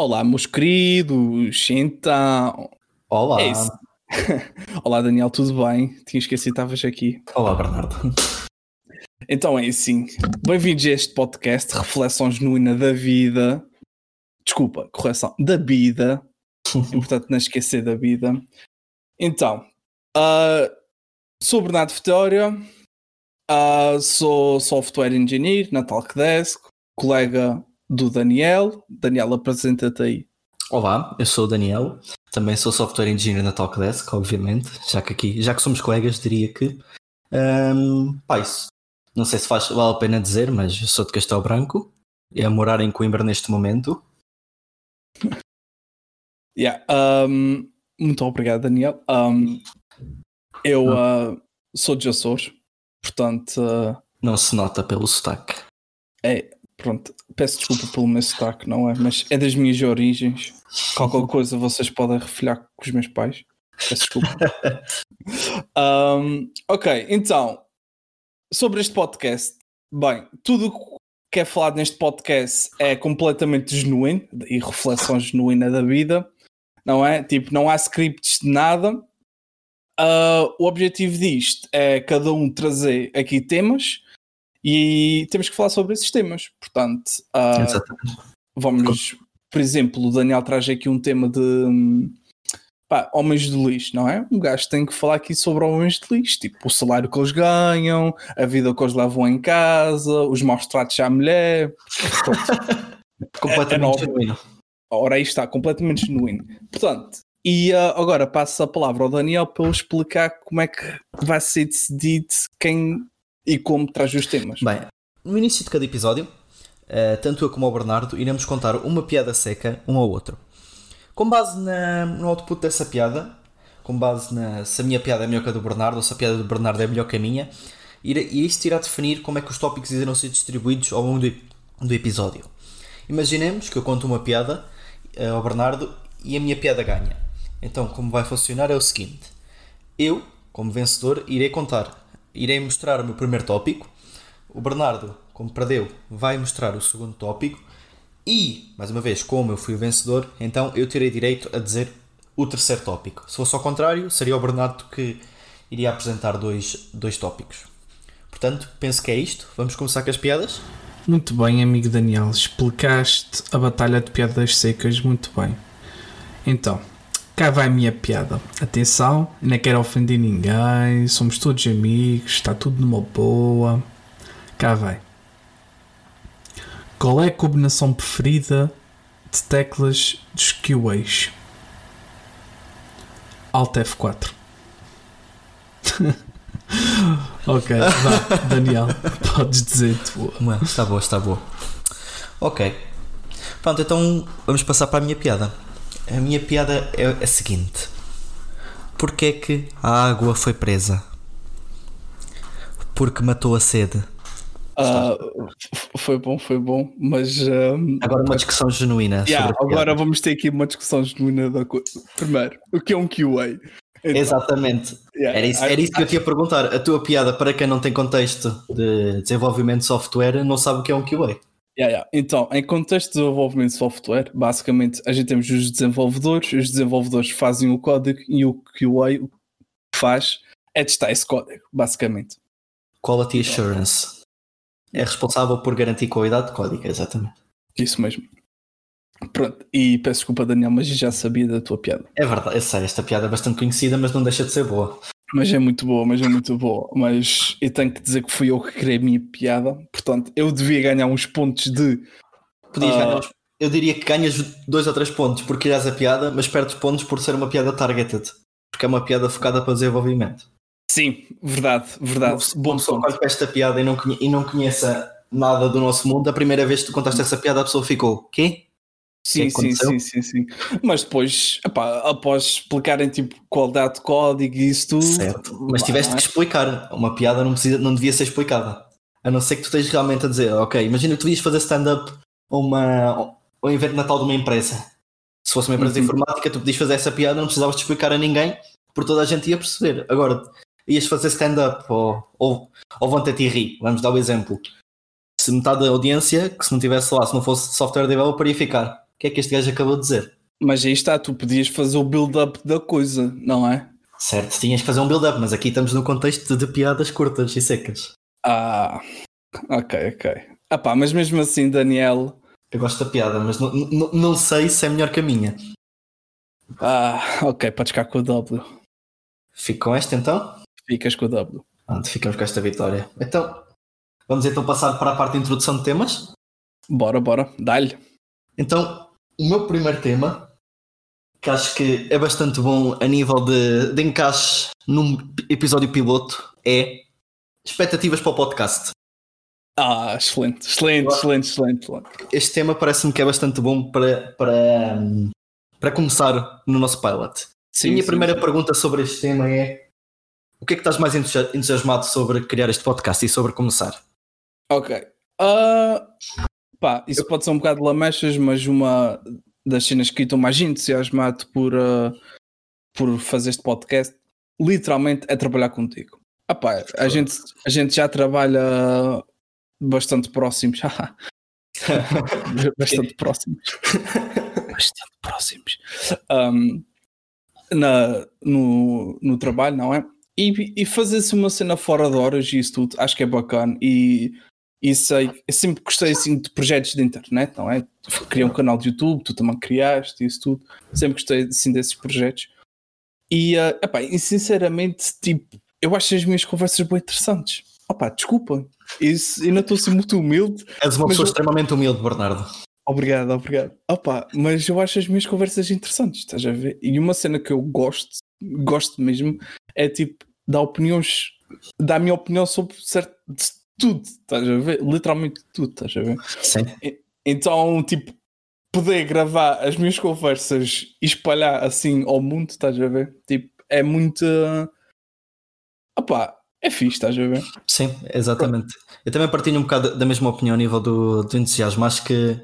Olá, meus queridos, então. Olá. É. Olá, Daniel, tudo bem? Tinha esquecido, estavas aqui. Olá, Bernardo. Então é assim. Bem-vindos a este podcast Reflexão Genuína da Vida. Desculpa, correção, da vida. É importante não esquecer da vida. Então, uh, sou Bernardo Vitória, uh, sou software engineer na Talkdesk, colega do Daniel. Daniel, apresenta-te aí. Olá, eu sou o Daniel, também sou software engineer na Talkdesk, obviamente, já que aqui, já que somos colegas, diria que. Um, pá, isso, não sei se faz, vale a pena dizer, mas eu sou de Castelo Branco e a morar em Coimbra neste momento. Yeah, um, muito obrigado, Daniel. Um, eu uh, sou de Açores, portanto. Uh, não se nota pelo sotaque. É, pronto, peço desculpa pelo meu sotaque, não é? Mas é das minhas origens. Qualquer coisa vocês podem refilhar com os meus pais. Peço desculpa. um, ok, então, sobre este podcast. Bem, tudo o que é falado neste podcast é completamente genuíno e reflexão genuína da vida, não é? Tipo, não há scripts de nada. Uh, o objetivo disto é cada um trazer aqui temas e temos que falar sobre esses temas. Portanto, uh, vamos, por exemplo, o Daniel traz aqui um tema de hum, pá, homens de lixo, não é? Um gajo tem que falar aqui sobre homens de lixo, tipo o salário que eles ganham, a vida que eles levam em casa, os maus tratos à mulher. completamente é, é genuíno. Ora, aí está, completamente genuíno. Portanto, e uh, agora passo a palavra ao Daniel para eu explicar como é que vai ser decidido quem e como traz os temas. Bem, no início de cada episódio, uh, tanto eu como o Bernardo iremos contar uma piada seca um ao outro. Com base na, no output dessa piada, com base na se a minha piada é melhor que a do Bernardo ou se a piada do Bernardo é melhor que a minha, e isto irá definir como é que os tópicos irão ser distribuídos ao longo do, do episódio. Imaginemos que eu conto uma piada uh, ao Bernardo e a minha piada ganha. Então, como vai funcionar é o seguinte: eu, como vencedor, irei contar irei mostrar o meu primeiro tópico. O Bernardo, como perdeu, vai mostrar o segundo tópico. E, mais uma vez, como eu fui o vencedor, então eu terei direito a dizer o terceiro tópico. Se fosse ao contrário, seria o Bernardo que iria apresentar dois, dois tópicos. Portanto, penso que é isto. Vamos começar com as piadas? Muito bem, amigo Daniel. Explicaste a batalha de piadas secas muito bem. Então, Cá vai a minha piada. Atenção, não quero ofender ninguém, somos todos amigos, está tudo numa boa. Cá vai. Qual é a combinação preferida de teclas dos QAs? Alt F4. ok, vá, Daniel, podes dizer tu. Está boa, está boa. Ok. Pronto, então vamos passar para a minha piada. A minha piada é a seguinte: Porquê é que a água foi presa? Porque matou a sede. Uh, foi bom, foi bom, mas um, agora uma discussão genuína. Yeah, agora vamos ter aqui uma discussão genuína da coisa. Primeiro, o que é um QA? Então, Exatamente. Yeah, era isso, era isso que eu te ia perguntar. A tua piada, para quem não tem contexto de desenvolvimento de software, não sabe o que é um QA. Yeah, yeah. Então, em contexto de desenvolvimento de software, basicamente a gente temos os desenvolvedores, os desenvolvedores fazem o código e o QA faz é testar esse código, basicamente. Quality Assurance. É responsável por garantir qualidade de código, exatamente. Isso mesmo. Pronto, e peço desculpa, Daniel, mas já sabia da tua piada. É verdade, eu sei, esta piada é bastante conhecida, mas não deixa de ser boa. Mas é muito boa, mas é muito boa. Mas eu tenho que dizer que fui eu que criei a minha piada. Portanto, eu devia ganhar uns pontos de. Podias uh... ganhar Eu diria que ganhas dois ou três pontos por criares a piada, mas perdes pontos por ser uma piada targeted. Porque é uma piada focada para desenvolvimento. Sim, verdade, verdade. Bom, Bom só para esta piada e não, e não conheça nada do nosso mundo, a primeira vez que tu contaste essa piada, a pessoa ficou: quê? Sim, sim, sim, sim, sim. Mas depois, epá, após explicarem tipo qualidade de código e isso tudo. Certo. Mas tiveste que explicar. Uma piada não, precisa, não devia ser explicada. A não ser que tu estejas realmente a dizer, ok, imagina que tu ias fazer stand-up uma ou evento natal de uma empresa. Se fosse uma empresa uhum. de informática, tu podias fazer essa piada, não precisavas de explicar a ninguém, porque toda a gente ia perceber. Agora, ias fazer stand-up ou, ou, ou vão-te rir. Vamos dar o exemplo. Se metade da audiência, que se não tivesse lá, se não fosse software developer, ia ficar que é que este gajo acabou de dizer. Mas aí está, tu podias fazer o build-up da coisa, não é? Certo, tinhas que fazer um build-up, mas aqui estamos no contexto de piadas curtas e secas. Ah, ok, ok. Ah pá, mas mesmo assim, Daniel. Eu gosto da piada, mas não, não, não sei se é melhor que a minha. Ah, ok, podes ficar com o W. Fico com esta então? Ficas com o W. Pronto, ficamos com esta vitória. Então, vamos então passar para a parte de introdução de temas? Bora, bora, dá-lhe. Então, o meu primeiro tema, que acho que é bastante bom a nível de, de encaixe num episódio piloto, é expectativas para o podcast. Ah, excelente, excelente, excelente, excelente, excelente. Este tema parece-me que é bastante bom para, para, para começar no nosso pilot. Sim, a minha sim, primeira sim. pergunta sobre este tema é o que é que estás mais entusi- entusiasmado sobre criar este podcast e sobre começar? Ok. Ah, pá, isso pode ser um bocado lamechas, mas uma das cenas que estou mais entusiasmado por, ah, por fazer este podcast, literalmente, é trabalhar contigo. Ah, pá, a, gente, a gente já trabalha bastante próximos. bastante próximos. bastante próximos. Um, na, no, no trabalho, não é? E, e fazer-se uma cena fora de horas e isso tudo, acho que é bacana. E, e sei, eu sempre gostei assim de projetos de internet, não é? Criei um canal de YouTube, tu também criaste isso tudo. Sempre gostei assim desses projetos. E, uh, epá, e sinceramente, tipo, eu acho as minhas conversas bem interessantes. Opá, desculpa, isso, ainda estou assim muito humilde. És uma pessoa eu- extremamente humilde, Bernardo. Obrigado, obrigado. Opa, mas eu acho as minhas conversas interessantes, estás a ver? E uma cena que eu gosto, gosto mesmo, é tipo dar opiniões, dar a minha opinião sobre certo, tudo, estás a ver? Literalmente tudo, estás a ver? Sim. Então, tipo, poder gravar as minhas conversas e espalhar assim ao mundo, estás a ver? Tipo, é muito. Opá, é fixe, estás a ver? Sim, exatamente. Eu também partilho um bocado da mesma opinião a nível do, do entusiasmo. Acho que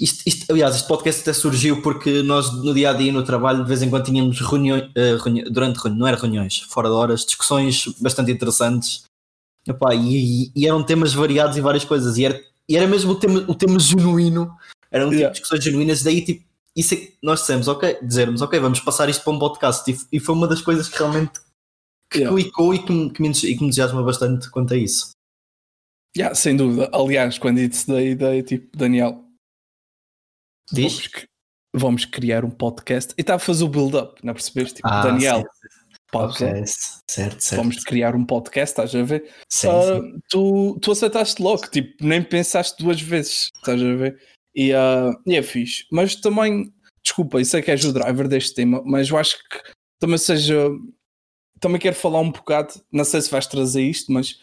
isto, isto- aliás, este podcast até surgiu porque nós no dia a dia no trabalho de vez em quando tínhamos reuniões, eh, reuni- durante reuni- não era reuniões, fora de horas, discussões bastante interessantes Epá, e, e eram temas variados e várias coisas, e era, e era mesmo o tema, o tema genuíno, eram tipo Yeah. discussões genuínas, daí tipo, isso é nós dissemos, ok, dizermos, ok, vamos passar isto para um podcast, e, e foi uma das coisas que realmente que Yeah. clicou e que, me- que me e que me entusiasma bastante quanto a isso. Yeah, sem dúvida. Aliás, quando disse da ideia, tipo, Daniel, Diz? Vamos, vamos criar um podcast. E estava a fazer o build-up, não percebeste? Tipo, Ah, Daniel, sim. Ok, certo, certo. Vamos criar um podcast, estás a ver? Sim, Ah, sim. tu, tu aceitaste logo, tipo, nem pensaste duas vezes, estás a ver? E, ah, e é fixe. Mas também, desculpa, isso é que és o driver deste tema, mas eu acho que também seja. Também quero falar um bocado, não sei se vais trazer isto, mas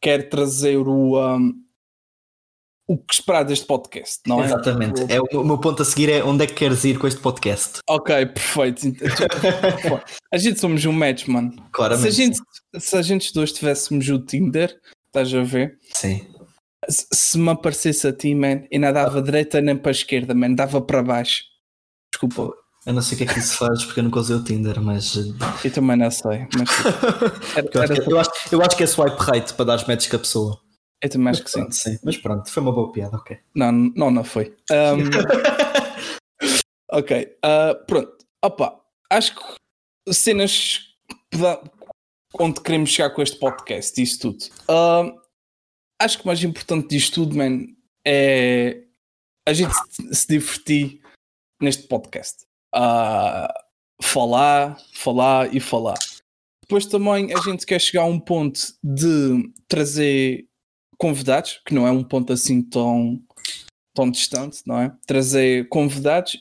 quero trazer o. ah, o que esperar deste podcast, não é? Exatamente. É, o, meu ponto a seguir é onde é que queres ir com este podcast. Ok, perfeito. A gente somos um match, mano. Se a, Claramente. gente, se a gente dois tivéssemos o Tinder, estás a ver? Sim. Se, se me aparecesse a ti, man, e não dava direita nem para a esquerda, man, dava para baixo. Desculpa, Eu não sei o que é que isso faz porque eu nunca usei o Tinder, mas. eh, eu também não sei. Mas Eu acho, que, eu, acho, eu acho que é swipe right para dar os matches com a pessoa. Eu também acho que sim. Pronto, sim. Mas pronto, foi uma boa piada, ok. Não, não, não foi. Um, ok, ah, pronto. Opa, acho que cenas onde queremos chegar com este podcast, isso tudo. Ah, acho que o mais importante disto tudo, man, é a gente se- divertir neste podcast. Ah, falar, falar e falar. Depois também a gente quer chegar a um ponto de trazer convidados, que não é um ponto assim tão, tão distante, não é? Trazer convidados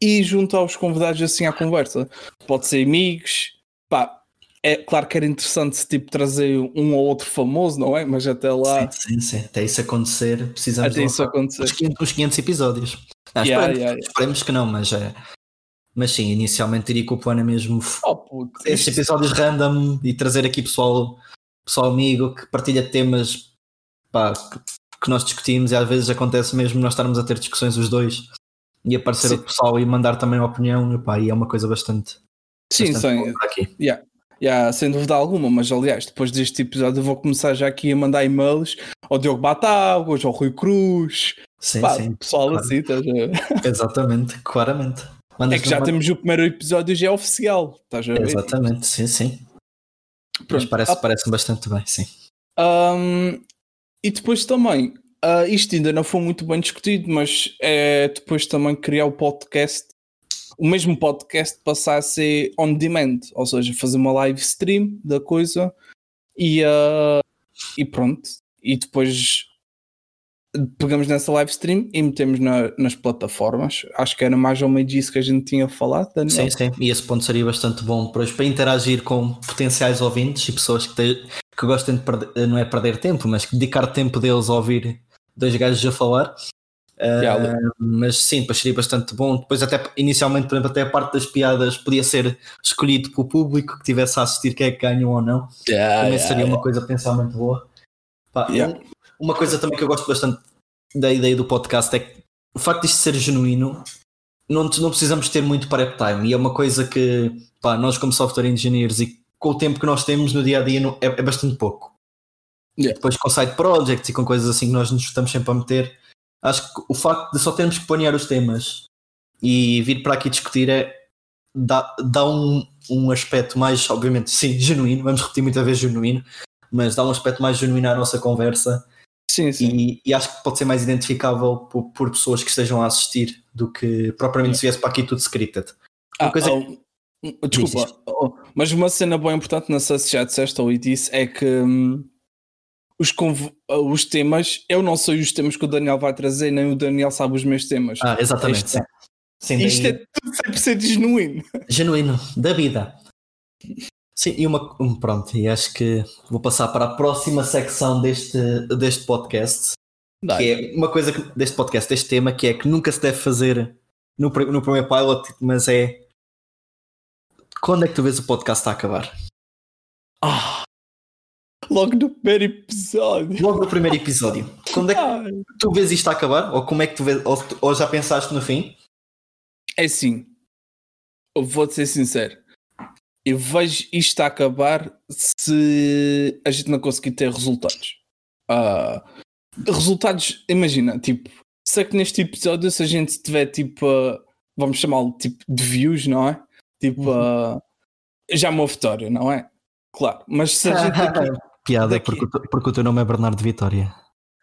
e juntar os convidados assim à conversa. Pode ser amigos, pá. É claro que era interessante tipo trazer um ou outro famoso, não é? Mas até lá, Sim, sim, sim. Até isso acontecer, precisamos até de isso acontecer. uns 500, uns 500 episódios. Não, Yeah, esperemos, yeah, yeah. esperemos que não, mas, é, mas sim, inicialmente diria que o plano é mesmo Oh, puto, estes episódios random e trazer aqui pessoal, pessoal amigo que partilha temas pá, que, que nós discutimos e às vezes acontece mesmo nós estarmos a ter discussões os dois e aparecer Sim. outro pessoal e mandar também a opinião e, pá, e é uma coisa bastante, Sim, bastante para aqui. Yeah, Yeah, sem dúvida alguma, mas aliás, depois deste episódio eu vou começar já aqui a mandar e-mails ao Diogo Batáguas, ao Rui Cruz, Sim, pá, sim. pessoal claro. assim, estás a? Exatamente, claramente. É Mandas que já numa- temos o primeiro episódio já é oficial, estás a ver? Exatamente, sim, sim. Mas Pronto. parece, Ah, parece bastante bem, sim. Um, e depois também, ah, isto ainda não foi muito bem discutido, mas é depois também criar o podcast, o mesmo podcast passar a ser on demand, ou seja, fazer uma live stream da coisa e, ah, e pronto. E depois pegamos nessa live stream e metemos na- nas plataformas. Acho que era mais ou menos isso que a gente tinha falado, Daniel. Sim, sim. E esse ponto seria bastante bom para, para interagir com potenciais ouvintes e pessoas que, te- que gostem de perder, não é perder tempo, mas dedicar tempo deles a ouvir dois gajos a falar. Ah, Yeah. mas sim, depois seria bastante bom. Depois, até inicialmente, por exemplo, até a parte das piadas podia ser escolhido pelo público que tivesse a assistir quem é que ganham ou não. Yeah, Também yeah, seria uma coisa a pensar muito boa. Pá, um- Uma coisa também que eu gosto bastante da ideia do podcast é que o facto de isto ser genuíno, não, não precisamos ter muito prep time. E é uma coisa que pá, nós, como software engineers, e com o tempo que nós temos no dia a dia, é, é bastante pouco. Yeah. Depois com side projects e com coisas assim que nós nos estamos sempre a meter, acho que o facto de só termos que planear os temas e vir para aqui discutir é dá, dá um, um aspecto mais, obviamente, sim, genuíno, vamos repetir muita vez genuíno, mas dá um aspecto mais genuíno à nossa conversa Sim, sim. e, e acho que pode ser mais identificável por, por pessoas que estejam a assistir do que propriamente se viesse para aqui tudo scripted. Ah, Uma coisa oh, um, desculpa, oh, mas uma cena bem importante, não sei se já disseste ou disse, é que hum, os, uh, os temas, eu não sei os temas que o Daniel vai trazer, nem o Daniel sabe os meus temas. Ah, exatamente. Isto- sim. Sim, Isto é tudo 100% genuíno. genuíno, da vida. Sim, e uma. um, Pronto, e acho que vou passar para a próxima secção deste, deste podcast, que é uma coisa que, deste podcast, deste tema, que é que nunca se deve fazer no, no primeiro pilot, mas é. Quando é que tu vês o podcast a acabar? Ah, logo no primeiro episódio. Logo no primeiro episódio. Quando é que tu vês isto a acabar? Ou como é que tu vês? Ou, ou já pensaste no fim? É assim, eu vou-te ser sincero. Eu vejo isto a acabar se a gente não conseguir ter resultados. Ah, resultados, imagina, tipo, sei que neste episódio, se a gente tiver tipo, ah, vamos chamá-lo tipo de views, não é? Tipo, ah, já é uma vitória, não é? Claro, mas se a gente aqui. Piada, Daqui. porque, o teu- porque o teu nome é Bernardo Vitória.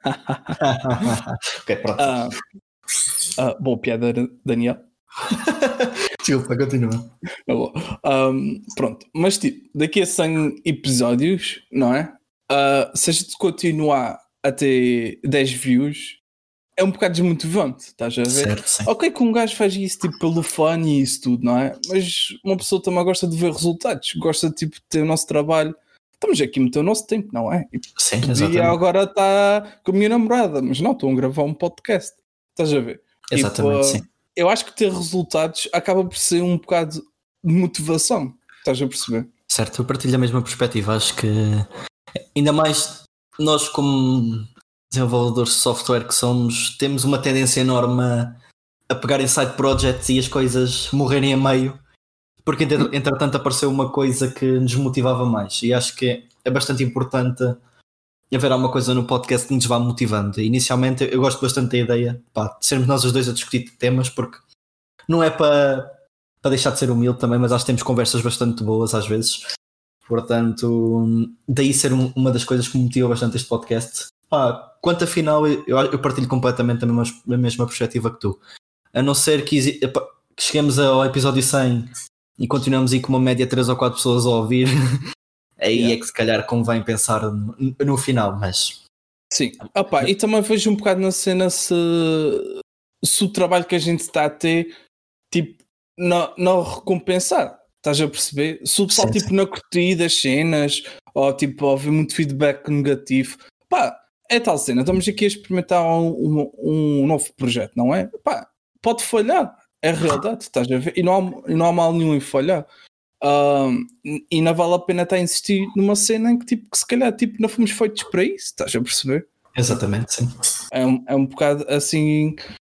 ok, pronto. Ah, ah, boa piada, Daniel. Desculpa, continua. Tá bom. Um, pronto, mas tipo, daqui a 100 episódios, não é? Uh, se a gente continuar a ter 10 views, é um bocado desmotivante, estás a ver? Certo, sim. Ok, que um gajo faz isso tipo pelo fã e isso tudo, não é? Mas uma pessoa também gosta de ver resultados, gosta tipo, de ter o nosso trabalho. Estamos aqui a meter o nosso tempo, não é? E Sim, exatamente. agora estar com a minha namorada, mas não, estou a gravar um podcast. Estás a ver? Exatamente, Tipo, sim. eu acho que ter resultados acaba por ser um bocado de motivação. Estás a perceber? Certo, eu partilho a mesma perspectiva. Acho que ainda mais nós, como desenvolvedores de software que somos, temos uma tendência enorme a, pegar em side projects e as coisas morrerem a meio, porque entre- entretanto apareceu uma coisa que nos motivava mais. E acho que é bastante importante haver alguma coisa no podcast que nos vá motivando. Inicialmente eu gosto bastante da ideia pá, de sermos nós os dois a discutir temas, porque não é para, para deixar de ser humilde também, mas acho que temos conversas bastante boas às vezes. Portanto, daí ser um- uma das coisas que me motiva bastante este podcast. Pá, quanto afinal, eu, eu partilho completamente a mesma, a mesma perspectiva que tu. A não ser que, que cheguemos ao episódio 100 e continuamos aí com uma média de 3 ou 4 pessoas a ouvir, aí Yeah. é que se calhar convém pensar no, no final, mas Sim. Opa, e também vejo um bocado na cena se, se o trabalho que a gente está a ter, tipo, não, não recompensar. Estás a perceber? Se o pessoal, Sim, tipo, não curtir das cenas, ou tipo, ouvir muito feedback negativo, pá, é tal cena. Estamos aqui a experimentar um, um, um novo projeto, não é? Pá, pode falhar. É realidade, estás a ver? E não há, e não há mal nenhum em falhar. Ahm, e não vale a pena estar a insistir numa cena em que, tipo, que se calhar tipo, não fomos feitos para isso, estás a perceber? exatamente, sim. É um, é um bocado assim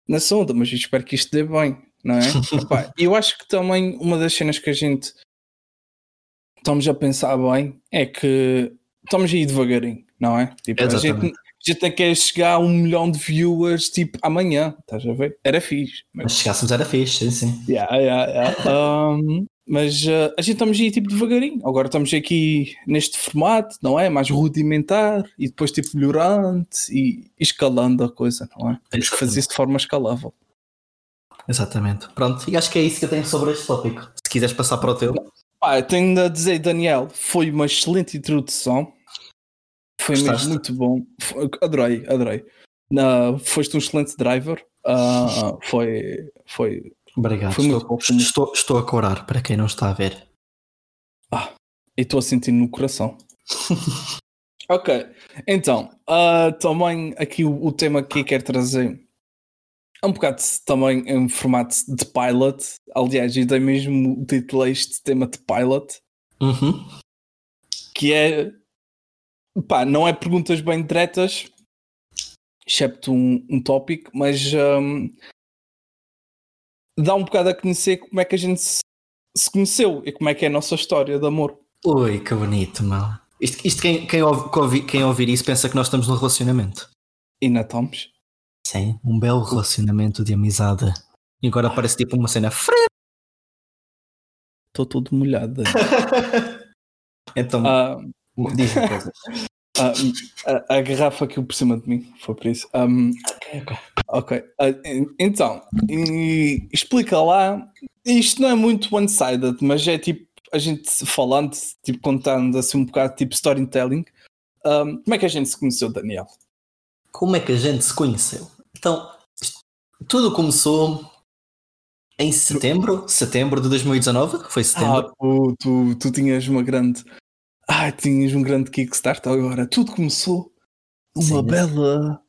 nessa onda, mas espero que isto dê bem, não é? Epá, eu acho que também uma das cenas que a gente estamos a pensar bem é que estamos a ir devagarinho, não é? Tipo, Exatamente. a gente não quer chegar a um milhão de viewers tipo amanhã, estás a ver? Era fixe. Mas Mas, se chegássemos era fixe, sim, sim. yeah, yeah, yeah. Um, mas uh, a gente estamos a ir tipo devagarinho. Agora estamos aqui neste formato, não é? Mais rudimentar e depois tipo melhorando e, escalando a coisa, não é? Temos que fazer isso de forma escalável. Exatamente. Pronto, e acho que é isso que eu tenho sobre este tópico. Se quiseres passar para o teu. Eu tenho de dizer, Daniel, foi uma excelente introdução. Foi Gostaste? mesmo muito bom. Foi- Adorei, adorei. Na, foste um excelente driver. Ah, foi, foi. Obrigado. Foi estou, muito- estou, estou a corar, para quem não está a ver. E estou a sentir no coração. ok, então, ah, também aqui o, o tema que quero trazer é um bocado também em formato de pilot. Aliás, eu dei mesmo o título a este tema de pilot. Uhum. que é pá, não é perguntas bem diretas, excepto um, um tópico, mas hum, dá um bocado a conhecer como é que a gente se, se conheceu e como é que é a nossa história de amor. Ui, que bonito, meu. Isto, isto quem, quem, ouve- quem ouvir, isso pensa que nós estamos num relacionamento. E na estamos. Sim, um belo relacionamento de amizade. E agora parece tipo uma cena Estou todo molhado. Então, Ah, diz-me coisas. ah, a, a garrafa aqui por cima de mim, foi por isso. Um, Ok, ok. Ah, en- então, e explica lá. Isto não é muito one-sided, mas é tipo a gente falando, tipo contando assim um bocado, tipo storytelling. Um, como é que a gente se conheceu, Daniel? Como é que a gente se conheceu? Então, isto- tudo começou em setembro, setembro de 2019, foi setembro. Ah, pô, tu, tu tinhas uma grande. Ah, tinhas um grande kickstart agora. Tudo começou uma Sim. bela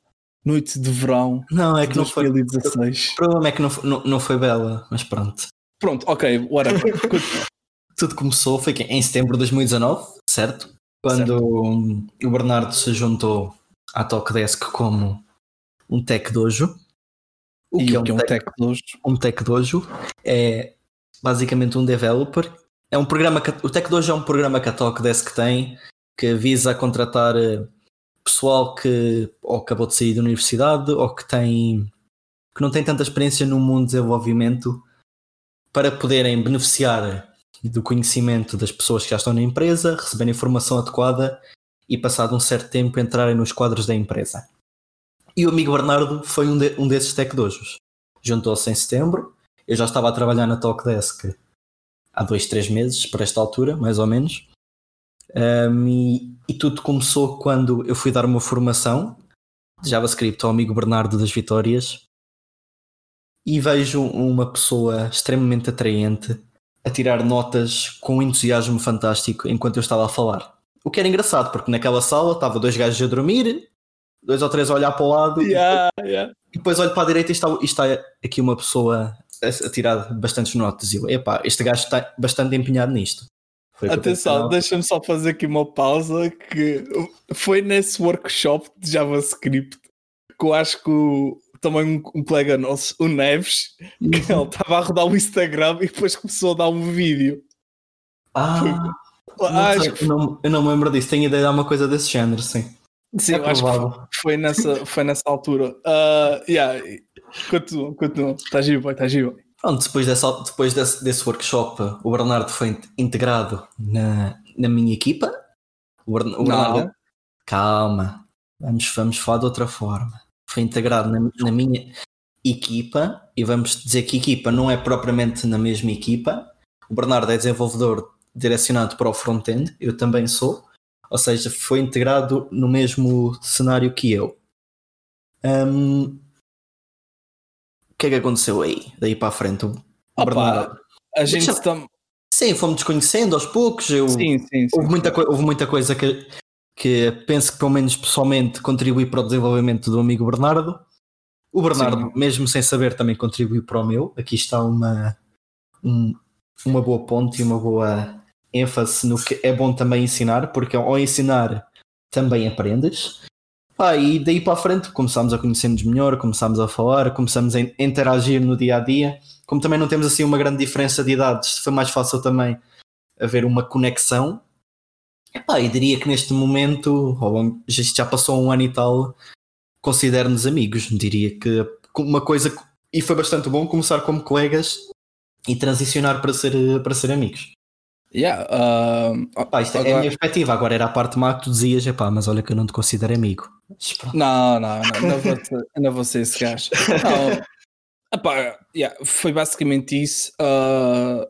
noite de verão não, é que não foi. 2016. O problema é que não, foi- não, não foi bela, mas pronto. Pronto, ok, whatever. Tudo começou, foi em setembro de 2019, certo? Quando hum, o Bernardo se juntou à Talkdesk como um tech dojo. O que é um que é um tech, tech dojo? um tech dojo? É basicamente um developer. É um programa o Tech Dojo é um programa que a Talkdesk tem que visa contratar eh, pessoal que ou acabou de sair da universidade ou que tem que não tem tanta experiência no mundo de desenvolvimento para poderem beneficiar do conhecimento das pessoas que já estão na empresa, receberem informação adequada e passado um certo tempo entrarem nos quadros da empresa. E o amigo Bernardo foi um, de- um desses tech dojos. Juntou-se em setembro, eu já estava a trabalhar na Talkdesk há dois, três meses, por esta altura, mais ou menos. Um, e, e tudo começou quando eu fui dar uma formação de JavaScript ao amigo Bernardo das Vitórias e vejo uma pessoa extremamente atraente a tirar notas com um entusiasmo fantástico enquanto eu estava a falar. O que era engraçado, porque naquela sala estava dois gajos a dormir, dois ou três a olhar para o lado, Yeah, yeah. e depois olho para a direita e está, e está aqui uma pessoa a, tirar bastantes notas. E eu, epá, este gajo está bastante empenhado nisto. Foi Atenção, deixa-me só fazer aqui uma pausa que foi nesse workshop de JavaScript que eu acho que o- também um, um colega nosso, o Neves, que ele estava a rodar o Instagram e depois começou a dar um vídeo. Ah, Ah, não acho sei, eu, não, eu não me lembro disso. Tenho ideia de alguma coisa desse género, sim. Sim, é eu acho que foi nessa, foi nessa altura. Ah, yeah, continua, continua. Está giro, boy, está giro. Pronto, depois, dessa, depois desse, desse workshop, o Bernardo foi in- integrado na, na minha equipa. O, Bern- o. Bernardo, calma, vamos, vamos falar de outra forma. Foi integrado na, na minha equipa, e vamos dizer que equipa não é propriamente na mesma equipa. O Bernardo é desenvolvedor direcionado para o front-end, eu também sou, ou seja, foi integrado no mesmo cenário que eu. Hum, o que é que aconteceu aí? Daí para a frente, Opa, Bernardo. A gente Deixa- está. Sim, fomos desconhecendo aos poucos. Eu, Sim, sim, sim. houve, muita coi- houve muita coisa que, que penso que, pelo menos pessoalmente, contribui para o desenvolvimento do amigo Bernardo. O Bernardo, mesmo sem saber, também contribuiu para o meu. Aqui está uma, um- uma boa ponte e uma boa ênfase no que é bom também ensinar, porque ao ensinar também aprendes. Ah, e daí para a frente começámos a conhecer-nos melhor, começámos a falar, começámos a in- interagir no dia a dia. Como também não temos assim uma grande diferença de idades, foi mais fácil também haver uma conexão. Epá, e diria que neste momento, já passou um ano e tal, considero-nos amigos. Diria que uma coisa, e foi bastante bom começar como colegas e transicionar para ser, para ser amigos. Yeah, uh, Pá, isto agora... é a minha perspectiva. Agora era a parte má que tu dizias, epá, mas olha que eu não te considero amigo. Não, não, não, não vou, não vou ser esse gajo. Não, epá, yeah, foi basicamente isso. Uh,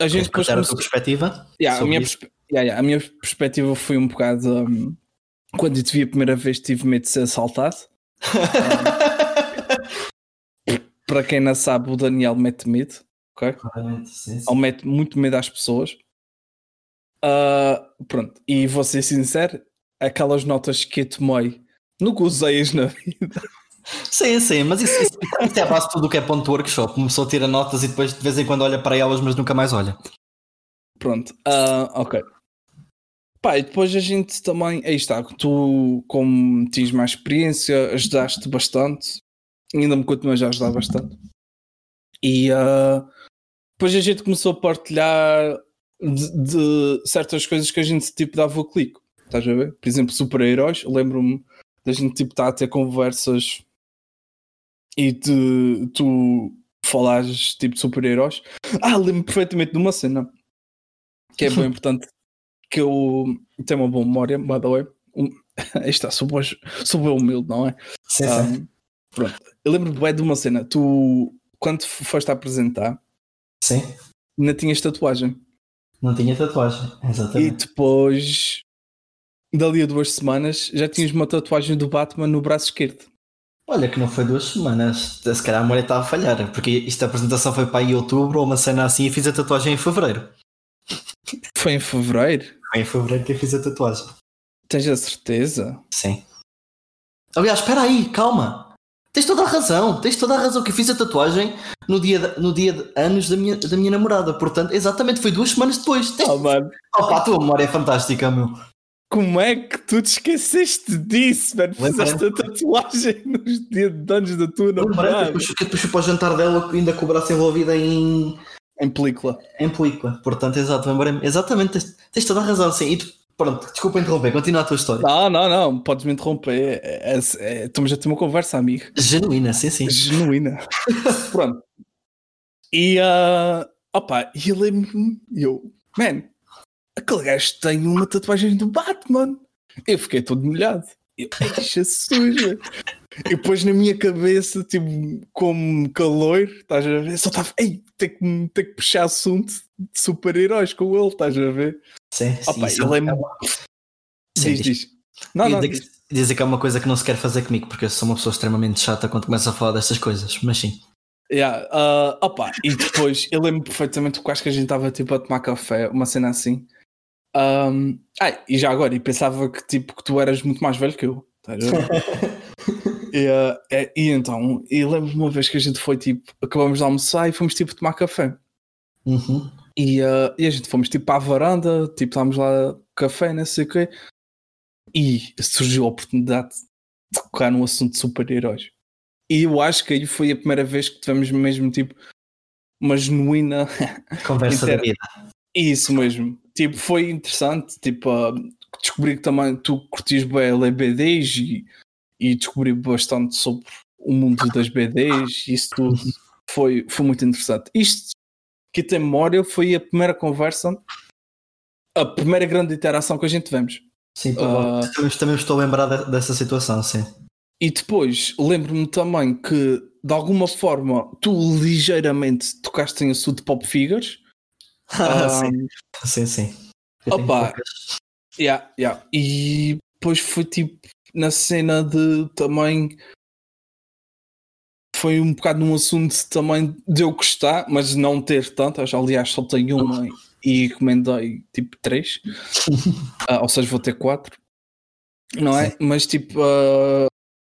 a gente depois começou... a tua perspectiva? Yeah, a, minha perspe... yeah, yeah, a minha perspectiva foi um bocado. Um, quando eu te vi a primeira vez, tive medo de ser assaltado. um, para quem não sabe, o Daniel mete medo ok? Claramente, sim, sim. Aumenta muito medo às pessoas. Uh, pronto, e vou ser sincero, aquelas notas que eu tomei, nunca usei-as na vida. Sim, sim, mas isso, isso, isso é a base de tudo o que é ponto workshop. Começou a tirar notas e depois de vez em quando olha para elas, mas nunca mais olha. Pronto, uh, ok. Pá, e depois a gente também, aí está, tu, como tens mais experiência, ajudaste bastante, ainda me continuas a ajudar bastante. E uh, depois a gente começou a partilhar de, de, certas coisas que a gente tipo dava o clique. Estás a ver? Por exemplo, super-heróis. Lembro-me da gente tipo estar a ter conversas e de tu falares tipo de super-heróis. Ah, lembro-me perfeitamente de uma cena que é bem importante. Que eu tenho uma boa memória, by the way. Um, está, sou, sou bem humilde, não é? Sim, um, sim. Pronto. Eu lembro-me bem de uma cena. Tu, quando foste a apresentar, Sim. Não tinhas tatuagem. Não tinha tatuagem, exatamente. E depois, dali a duas semanas, já tinhas uma tatuagem do Batman no braço esquerdo. Olha, que não foi duas semanas. Se calhar a memória estava a falhar, porque esta apresentação foi para em outubro ou uma cena assim e fiz a tatuagem em fevereiro. Foi em fevereiro? Foi em fevereiro que eu fiz a tatuagem. Tens a certeza? Sim. Aliás, espera aí, calma. Tens toda a razão, tens toda a razão que eu fiz a tatuagem no dia de, no dia de anos da minha, da minha namorada. Portanto, exatamente, foi duas semanas depois. Oh, mano. Opa, a tua memória é fantástica, meu. Como é que tu te esqueceste disso, mano? Fizeste a tatuagem nos dias de anos da tua namorada. Depois, depois fui para o jantar dela ainda com o braço envolvido em... Em película. Em película. Portanto, exato, exatamente, tens, tens toda a razão, sim. E tu, Pronto, desculpa interromper, continua a tua história. Não, não, não, podes me interromper. É, é, é, estamos a ter uma conversa, amigo. Genuína, sim, sim. Genuína. Pronto. E, uh, opa, e ele é. Eu, man, aquele gajo tem uma tatuagem do Batman. Eu fiquei todo molhado. Eu, suja. E depois na minha cabeça, tipo, como calor, estás a ver? Só estava, ei, tem que, tem que puxar assunto de super-heróis com ele, estás a ver? Sim, Opa, sim. Ele é... Sim, diz, diz. Não, não, diz. Dizem que é uma coisa que não se quer fazer comigo, porque eu sou uma pessoa extremamente chata quando começo a falar destas coisas, mas sim. Yeah, uh, opa, e depois eu lembro perfeitamente que acho que a gente estava tipo a tomar café, uma cena assim. Um, ah, e já agora, e pensava que tipo que tu eras muito mais velho que eu. Tá e, uh, é, e então, e lembro uma vez que a gente foi tipo, acabamos de almoçar e fomos tipo tomar café. Uhum. E, uh, e a gente fomos tipo para a varanda, tipo, estávamos lá café, não sei o quê, e surgiu a oportunidade de tocar no assunto de super-heróis. E eu acho que aí foi a primeira vez que tivemos mesmo tipo uma genuína conversa da vida. Isso mesmo. Tipo, foi interessante, tipo, uh, descobri que também tu curtias bem ler BDs e, e descobri bastante sobre o mundo das BDs, isso tudo foi, foi muito interessante. Isto que tem memória foi a primeira conversa, a primeira grande interação que a gente tivemos. Sim, uh, também estou a lembrar dessa situação, sim. E depois lembro-me também que de alguma forma tu ligeiramente tocaste em assunto de pop figures. Ah, sim. sim, sim. Opa, yeah, yeah. E depois foi tipo na cena de também foi um bocado num assunto também de eu gostar, mas não ter tantas. Aliás, só tenho uma e encomendei tipo três, uh, ou seja, vou ter quatro, não é? Sim. Mas tipo, uh,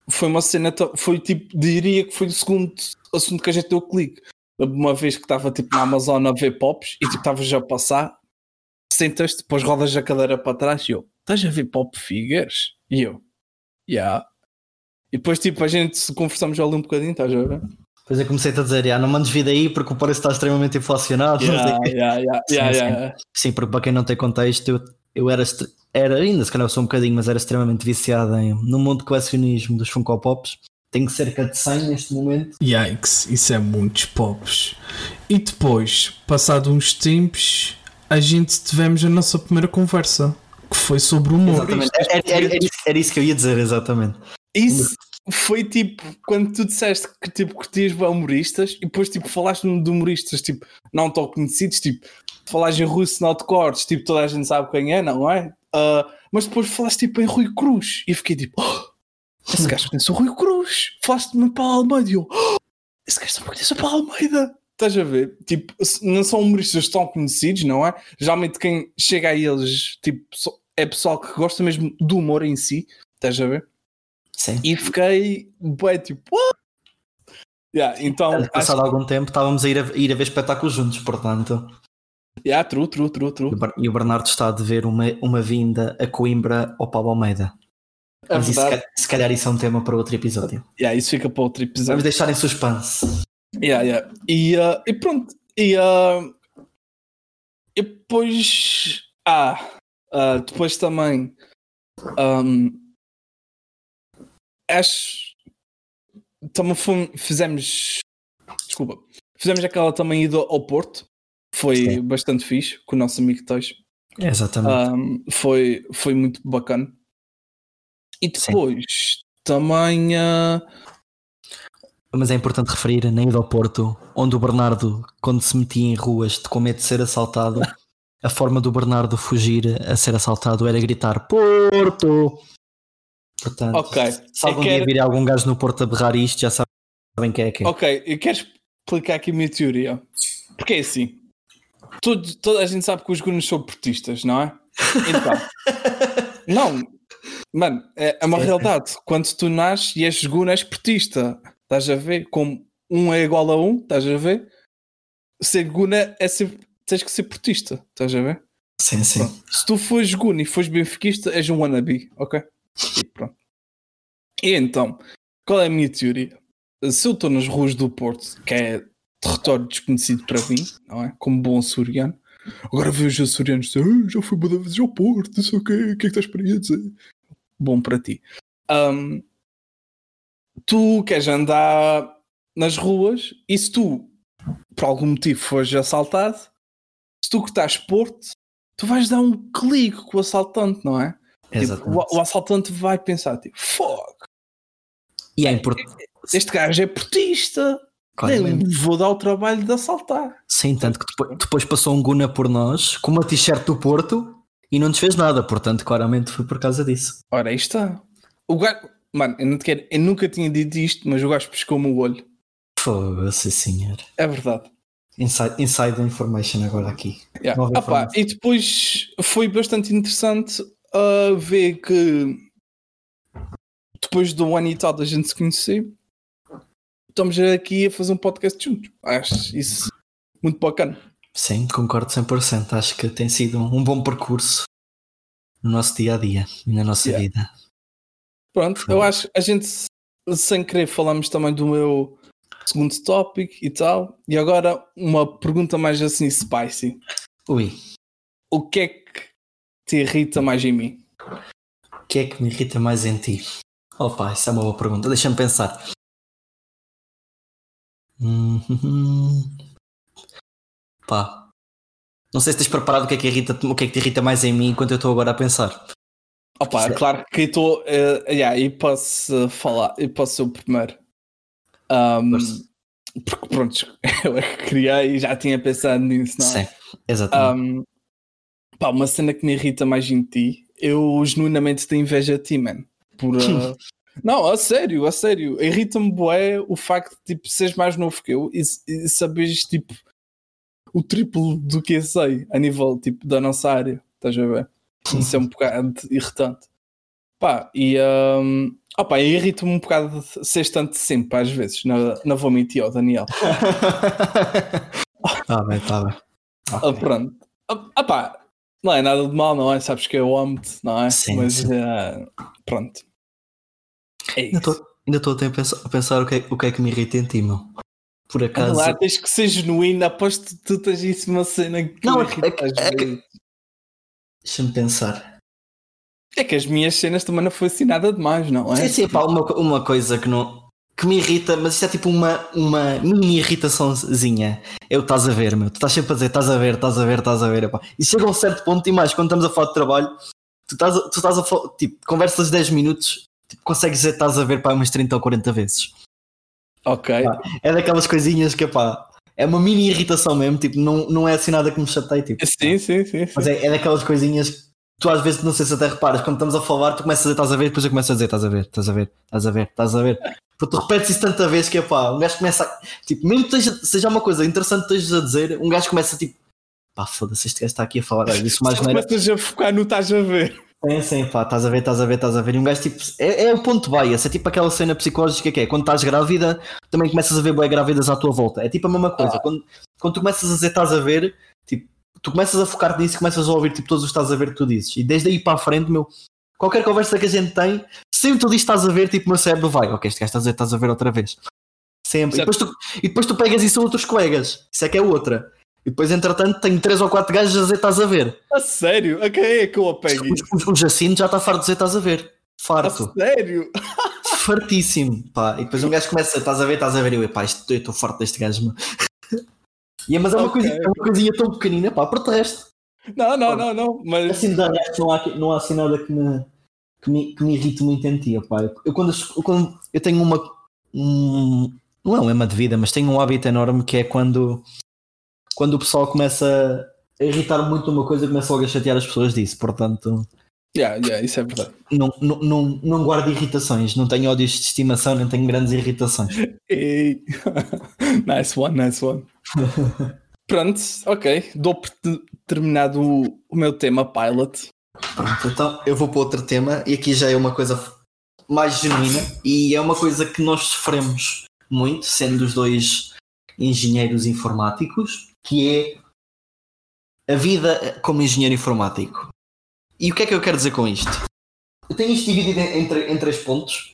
foi uma cena, foi tipo, diria que foi o segundo assunto que a gente deu clique. Uma vez que estava tipo na Amazon a ver pops e tipo estava já a passar, sentas-te, depois rodas a cadeira para trás e eu, estás a ver pop figures? E eu, yeah. E depois, tipo, a gente conversamos ali um bocadinho, estás a ver? Depois eu comecei a dizer, ah, não mandes vida aí porque o preço está extremamente inflacionado. Yeah, yeah, yeah, sim, yeah, sim. yeah. sim, porque para quem não tem contexto, eu, eu era, era ainda, se calhar sou um bocadinho, mas era extremamente viciado em, no mundo de colecionismo dos Funko Pops. Tenho cerca de 100 neste momento. Yikes, isso é muitos pops. E depois, passado uns tempos, a gente tivemos a nossa primeira conversa, que foi sobre o humor. Exatamente. Era, era- era isso, era isso que eu ia dizer, exatamente. Isso foi tipo quando tu disseste que tipo curtias humoristas e depois tipo falaste de humoristas tipo não tão conhecidos, tipo falaste em russo não te cortes, tipo toda a gente sabe quem é, não é? Ah, mas depois falaste tipo em Rui Cruz e eu fiquei tipo "Oh, esse gajo conhece o Rui Cruz, falaste-me para Almeida e eu "Oh, esse gajo também conhece o Paulo Almeida. Estás a ver? Tipo, não são humoristas tão conhecidos, não é? Geralmente quem chega a eles tipo, é pessoal que gosta mesmo do humor em si, estás a ver? Sim. E fiquei bué, tipo, what? Yeah, então, acho, Passado algum tempo estávamos a ir, a ir a ver espetáculos juntos, portanto. yeah, true, true, true, E true. E o Bernardo está a dever uma, uma vinda a Coimbra ao Paulo Almeida. É Mas isso, se calhar- isso é um tema para outro episódio. Yeah, isso fica para outro Vamos episódio. deixar em suspense. Yeah, yeah. E, uh, e pronto. E, uh, e depois. Ah, uh, depois também. Um, acho. Também fizemos. Desculpa. Fizemos aquela também ida ao Porto. Foi Sim. bastante fixe com o nosso amigo Teix. Exatamente. Um, foi, foi muito bacana. E Sim. depois também. uh, Mas é importante referir na ida ao Porto, onde o Bernardo, quando se metia em ruas com medo de ser assaltado, a forma do Bernardo fugir a ser assaltado era gritar Porto! Portanto, Ok. se algum Eu dia quero- vir algum gajo no Porto a berrar isto, já sabem quem é que é. Ok, eu quero explicar aqui a minha teoria. Porque é assim. Todo, toda a gente sabe que os gunos são portistas, não é? Então. não. Mano, é, é uma realidade. Quando tu nasces e és guna, és portista. Estás a ver? Como um é igual a um, estás a ver? Ser guna é ser. Tens que ser portista, estás a ver? Sim, sim. Pronto. Se tu fores guna e fores benfiquista, és um wannabe, ok? E pronto. E então, qual é a minha teoria? Se eu estou nas ruas do Porto, que é território desconhecido para mim, não é? Como bom açoriano, agora vejo açorianos dizer "Ah, já fui muitas vezes ao Porto, não sei o quê, o que é que estás para aí a dizer? Bom para ti. Ahm, tu queres andar nas ruas e se tu, por algum motivo, fores assaltado, se tu que estás Porto, tu vais dar um clique com o assaltante, não é? Tipo, o, o assaltante vai pensar, tipo, fuck, E é importante. este gajo é portista, Claramente. vou dar o trabalho de assaltar. Sim, tanto que depois, depois passou um Guna por nós com uma t-shirt do Porto e não nos fez nada, portanto, claramente foi por causa disso. Ora, aí está. O gajo, mano, eu, não te quero, eu nunca tinha dito isto, mas o gajo pescou-me o olho. Foda-se, senhor. É verdade. Inside, inside information agora aqui. Yeah. Ah pá, e depois foi bastante interessante a ver que depois do ano e tal da gente se conhecer, estamos aqui a fazer um podcast juntos. Acho isso muito bacana. Sim, concordo 100%. Acho que tem sido um bom percurso no nosso dia a dia e na nossa Yeah. vida. Pronto, eu acho que a gente sem querer falamos também do meu segundo tópico e tal. E agora uma pergunta mais assim spicy. Ui, O que é que te irrita mais em mim? o que é que me irrita mais em ti? Opa, isso é uma boa pergunta. Deixa-me pensar. Hum, Pá. Não sei se tens preparado o que é que, irrita, o que é que te irrita mais em mim enquanto eu estou agora a pensar. Opa, Certo. claro que estou. Uh, yeah, e posso falar, eu posso ser o primeiro. Um, porque pronto, eu é que criei e já tinha pensado nisso, não é? Sim, exatamente. Um, pá, uma cena que me irrita mais em ti, eu genuinamente tenho inveja de ti, man. Por, uh, não, a sério, a sério. Irrita-me bué o facto de tipo, seres mais novo que eu e, e saberes tipo o triplo do que eu sei a nível tipo, da nossa área. Estás a ver? Isso é um bocado irritante. Pá, e um, opa, irrita-me um bocado de seres tanto sempre às vezes. Não, não vou mentir ao Daniel. Tá bem, tá bem. Ah, pronto. Ah, pá, não é nada de mal, não é? Sabes que eu amo-te, não é? Sim, Mas sim. eh, pronto. É Ainda isso. estou ainda estou a pensar, a pensar o, que é, o que é que me irrita em ti, meu. por acaso. Lá, tens que ser genuíno, aposto que tu tens isso uma cena que Não, é é é que-. Deixa-me pensar. É que as minhas cenas também não foi assim nada demais, não é? Sim, sim, pá, uma, uma coisa que não. Que me irrita, mas isto é tipo uma, uma mini irritaçãozinha. Eu estás a ver, meu. Tu estás sempre a dizer, estás a ver, estás a ver, estás a ver. E chega a um certo ponto, e mais, quando estamos a falar de trabalho, tu estás a, tu estás a falar, tipo, conversas 10 minutos, tipo, consegues dizer estás a ver para umas 30 ou 40 vezes. Ok. Pá. É daquelas coisinhas que, pá, é uma mini irritação mesmo, tipo, não, não é assim nada que me chateie, tipo. Sim, sim, sim. sim. Mas é, é daquelas coisinhas que tu às vezes, não sei se até reparas, quando estamos a falar, tu começas a dizer estás a ver, depois eu começo a dizer estás a ver, estás a ver, estás a ver, estás a ver. Porque tu repetes isso tanta vez que é pá, um gajo começa a. Tipo, mesmo que seja, uma coisa interessante que estejas a dizer, um gajo começa tipo. Pá, foda-se, este gajo está aqui a falar olha, isso mais não era. começas a focar no estás a ver. Sim, sim, pá, estás a ver, estás a ver, estás a ver. E um gajo tipo. É, é o ponto bias, é tipo aquela cena psicológica que é quando estás grávida, também começas a ver bem grávidas à tua volta. É tipo a mesma coisa. Ah. Quando, quando tu começas a dizer estás a ver, tipo, tu começas a focar nisso e começas a ouvir tipo, todos os estás a ver que tu dizes. E desde aí para a frente, meu, qualquer conversa que a gente tem, sempre tu dizes estás a ver, tipo, meu cérebro vai, ok, este gajo está a dizer estás a ver outra vez. Sempre. E Certo. depois, tu, e depois tu pegas isso a outros colegas. Isso é que é outra. E depois, entretanto, tenho três ou quatro gajos a dizer estás a ver. A sério? A quem é que eu apego? O, o, Jacinto já está farto de dizer estás a ver. A Farto. sério? Fartíssimo. Pá. E depois um gajo começa, estás a ver, estás a ver. E eu, epá, isto, eu estou farto deste gajo. E é, mas é uma, Ok. coisinha, é uma coisinha tão pequenina, pá, resto. Não, não, não, não. Mas Assim, resto, não há, não há assim nada que me, que me, que me irrite muito em ti, pá. Eu, quando, eu, quando eu tenho uma. Um, não é um lema de vida, mas tenho um hábito enorme que é quando, quando o pessoal começa a irritar muito uma coisa, começa logo a chatear as pessoas disso. Portanto, Yeah, yeah, isso é verdade. não, não, não, não guardo irritações, não tenho ódios de estimação, nem tenho grandes irritações. Nice one, nice one. Pronto, ok. Dou por te- terminado o, o meu tema pilot. Pronto, então eu vou para outro tema e aqui já é uma coisa mais genuína e é uma coisa que nós sofremos muito, sendo os dois engenheiros informáticos, que é a vida como engenheiro informático. E o que é que eu quero dizer com isto? Eu tenho isto dividido em, em três pontos,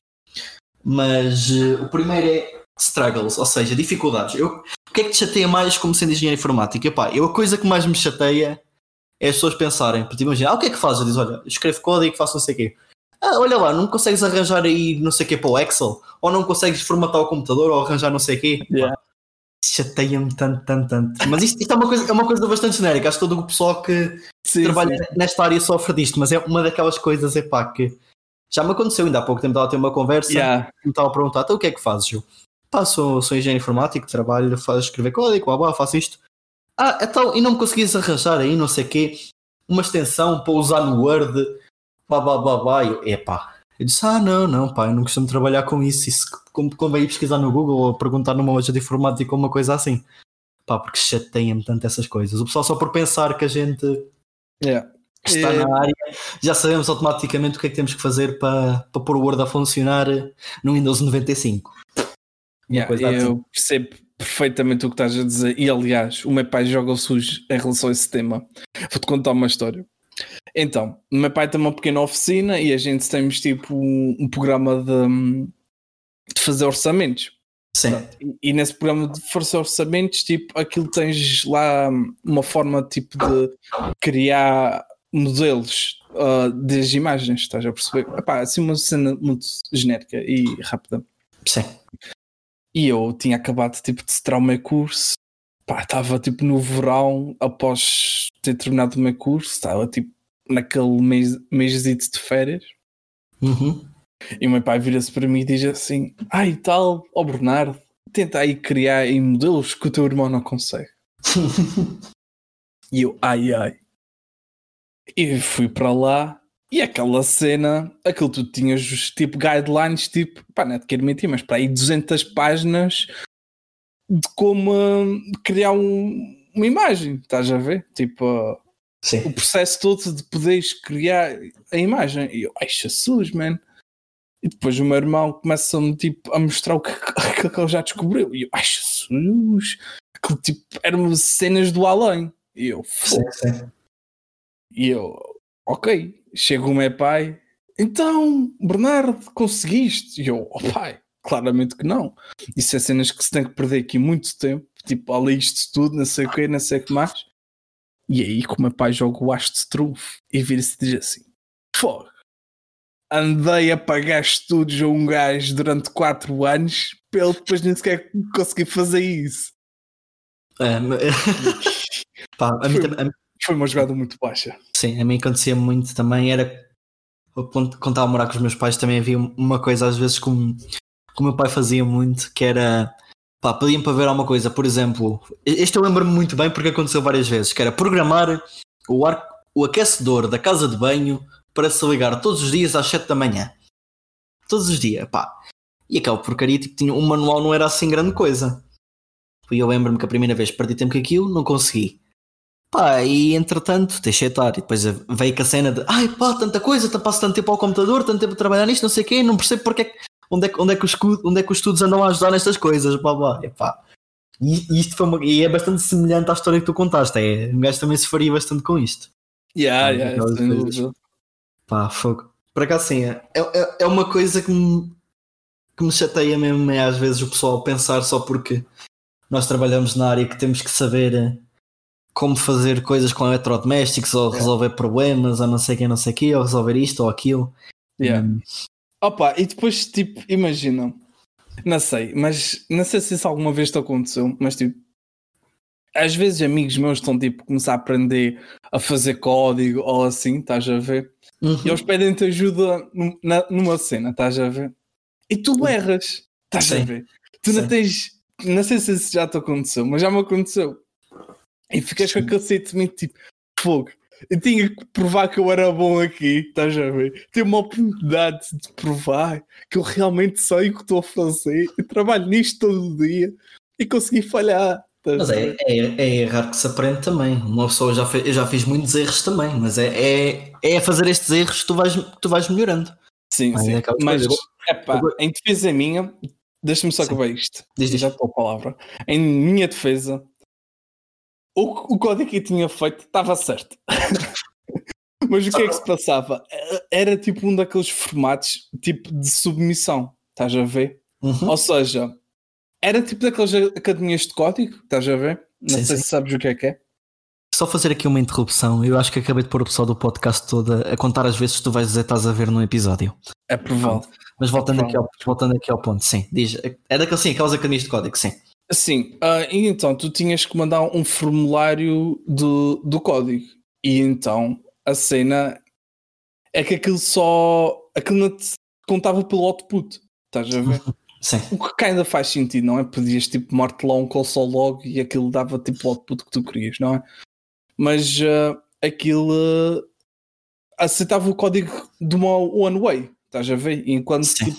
mas eh, o primeiro é struggles, ou seja, dificuldades. Eu, o que é que te chateia mais como sendo engenheiro informático? Epá, eu, a coisa que mais me chateia é as pessoas pensarem, porque imagina, ah, o que é que fazes? Diz, olha, escrevo código, faço não sei o quê. Ah, olha lá, não consegues arranjar aí não sei o quê para o Excel? Ou não consegues formatar o computador ou arranjar não sei o quê? Yeah. Chateia-me tanto, tanto, tanto. Mas isto, isto é, uma coisa, é uma coisa bastante genérica. Acho que todo o pessoal que Sim, trabalha sim. nesta área sofre disto, mas é uma daquelas coisas, é pá, que já me aconteceu ainda há pouco tempo, estava a ter uma conversa Yeah. me estava a perguntar, então o que é que fazes, eu? Pá, sou, sou engenheiro informático, trabalho, faço escrever código, blá, blá, faço isto. Ah, então, e não me conseguias arranjar aí, não sei o quê, uma extensão para usar no Word, blá, blá, blá, blá. Eu, epá. Eu disse, ah, não, não, pá, eu não costumo trabalhar com isso, isso convém ir pesquisar no Google ou perguntar numa loja de informática ou uma coisa assim. Pá, porque chateia-me tanto essas coisas. O pessoal só por pensar que a gente Yeah. que está É. na área, já sabemos automaticamente o que é que temos que fazer para, para pôr o Word a funcionar no Windows 95. Uma Yeah, coisa assim. eu percebo perfeitamente o que estás a dizer. E aliás, o meu pai joga o sujo em relação a esse tema. Vou-te contar uma história. Então, o meu pai tem uma pequena oficina e a gente temos tipo um, um programa de, de fazer orçamentos. Sim. E, e nesse programa de fazer orçamentos, tipo, aquilo tens lá uma forma tipo de criar modelos ah, das imagens, estás a perceber? Epá, assim uma cena muito genérica e rápida. Sim. E eu tinha acabado tipo, de setrar o meu curso. Pá, estava tipo no verão, após ter terminado o meu curso, estava tipo naquele mês, mêsito de férias. Uhum. E o meu pai vira-se para mim e diz assim: Ai, tal, ó Bernardo, tenta aí criar aí modelos que o teu irmão não consegue. E eu, ai, ai. E fui para lá. E aquela cena, aquilo tu tinhas tipo guidelines, tipo, pá, não te quero mentir, mas para aí 200 páginas de como hum, criar um- uma imagem, estás a ver? Tipo, o Sim. processo todo de poderes criar a imagem. E eu, ai, Jesus, man. E depois o meu irmão começa-me tipo, a mostrar o que, que, que ele já descobriu. E eu, ai, Jesus. Aquilo tipo, eram cenas do além. E eu, Sim, sim. E eu, ok. Chega o meu pai. Então, Bernardo, conseguiste? E eu, oh pai, Claramente que não. Isso é cenas que se tem que perder aqui muito tempo. Tipo, olha isto tudo, não sei o que, não sei o que mais. E aí que o meu pai joga o de trunfo e vira-se e diz assim: Fogo, andei a pagar estudos a um gajo durante 4 anos para ele depois nem sequer conseguir fazer isso. É, ma- pá, a mim Foi- também- a mim- Foi uma jogada muito baixa. sim, a mim acontecia muito também. Era quando estava a morar com os meus pais também havia uma coisa às vezes como que o meu pai fazia muito, que era pá, pediam para ver alguma coisa, por exemplo, este eu lembro-me muito bem porque aconteceu várias vezes, que era programar o, ar, o aquecedor da casa de banho para se ligar todos os dias às 7 da manhã. Todos os dias, pá. E aquela porcaria, tipo, tinha, o manual não era assim grande coisa. E eu lembro-me que a primeira vez perdi tempo com aquilo, não consegui. Pá, e entretanto, deixei estar. E depois veio com a cena de ai pá, tanta coisa, passo tanto tempo ao computador, tanto tempo a trabalhar nisto, não sei o quê, não percebo porque é que, onde, é, que- onde, é que os, onde é que os estudos andam a ajudar nestas coisas, blá blá. E, pá. E, e isto foi uma- e é bastante semelhante à história que tu contaste. É, um gajo também se faria bastante com isto. Yeah, Ah, yeah, sem dúvida. Pá, fogo. Por acaso sim, é, é, é uma coisa que me, que me chateia mesmo é às vezes o pessoal pensar só porque nós trabalhamos na área que temos que saber eh, como fazer coisas com eletrodomésticos ou É. resolver problemas ou não sei quem, não sei o quê, ou resolver isto ou aquilo. Yeah. Hum, Opa, e depois, tipo, imagina, não sei, mas não sei se isso alguma vez te aconteceu, mas tipo, às vezes amigos meus estão tipo, começar a aprender a fazer código ou assim, estás a ver? uhum. E eles pedem-te ajuda na- numa cena, estás a ver? E tu erras, estás a Sim. ver? Tu não Sim. tens, não sei se isso já te aconteceu, mas já me aconteceu. E ficas com aquele sentimento tipo, fogo. Eu tinha que provar que eu era bom aqui, estás a ver? Tenho uma oportunidade de provar que eu realmente sei o que estou a fazer. Eu trabalho nisto todo o dia e consegui falhar. Mas é, é, é errar que se aprende também. Uma pessoa já fez, eu já fiz muitos erros também, mas é, é, é a fazer estes erros que tu vais, que tu vais melhorando. Sim, sim. é Mas, epá, Agora- em defesa minha, deixa-me só Sim. acabar isto. Diz, diz. Já estou a palavra. Em minha defesa, o, o código que eu tinha feito estava certo. Mas o que é que se passava? Era tipo um daqueles formatos tipo de submissão, estás a ver? Uhum. Ou seja, era tipo daquelas academias de código, estás a ver? Não Sim, sei sim. se sabes o que é que é. Só fazer aqui uma interrupção. Eu acho que acabei de pôr o pessoal do podcast todo a- contar as vezes que tu vais dizer que estás a ver num episódio. É provável. Mas voltando, Pronto. aqui ao, voltando aqui ao ponto, sim. Diz, é daquele sim, aquelas academias de código, sim. Sim, e então tu tinhas que mandar um formulário do, do código. E então a cena é que aquilo só. aquilo não te contava pelo output. Estás a ver? Sim. O que ainda faz sentido, não é? Pedias tipo morte lá um console log e aquilo dava tipo o output que tu querias, não é? Mas ah, aquilo ah, aceitava o código de uma one way, estás a ver? Enquanto Sim.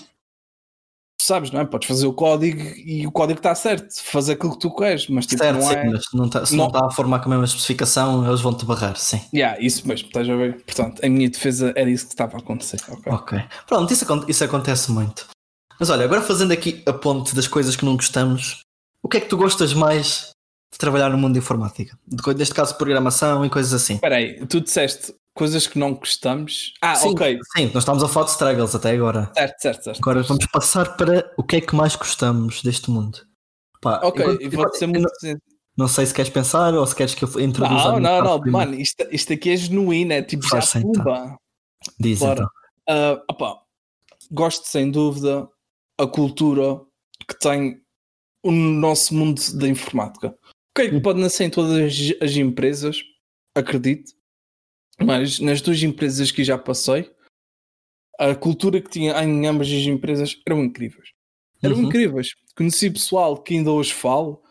Sabes, não é? Podes fazer o código e o código está certo, fazer aquilo que tu queres, mas tipo, certo, não sim, é. mas não tá- se não está a formar com a mesma especificação, eles vão-te barrar, sim. Yeah, isso mesmo, estás a ver? Portanto, a minha defesa era isso que estava a acontecer. ok? Ok. Pronto, isso, isso acontece muito. Mas olha, agora fazendo aqui a ponte das coisas que não gostamos, o que é que tu gostas mais de trabalhar no mundo de informática? Neste caso, programação e coisas assim. Espera aí, tu disseste coisas que não gostamos. Ah, sim, ok, Sim, nós estamos a falar de struggles até agora. certo, certo, certo. Agora vamos passar para o que é que mais gostamos deste mundo. Pá, Ok, enquanto- ser muito. não, não sei se queres pensar ou se queres que eu introduza. Não, não, não, primeiro. mano, isto, isto aqui é genuíno, é tipo já sim, então. Diz Bora. então. Ah, opá, gosto sem dúvida a cultura que tem o nosso mundo da informática. O que é que pode nascer em todas as, as empresas, acredito, mas nas duas empresas que já passei, a cultura que tinha em ambas as empresas eram incríveis. Eram Uhum. incríveis. Conheci pessoal que ainda hoje falo,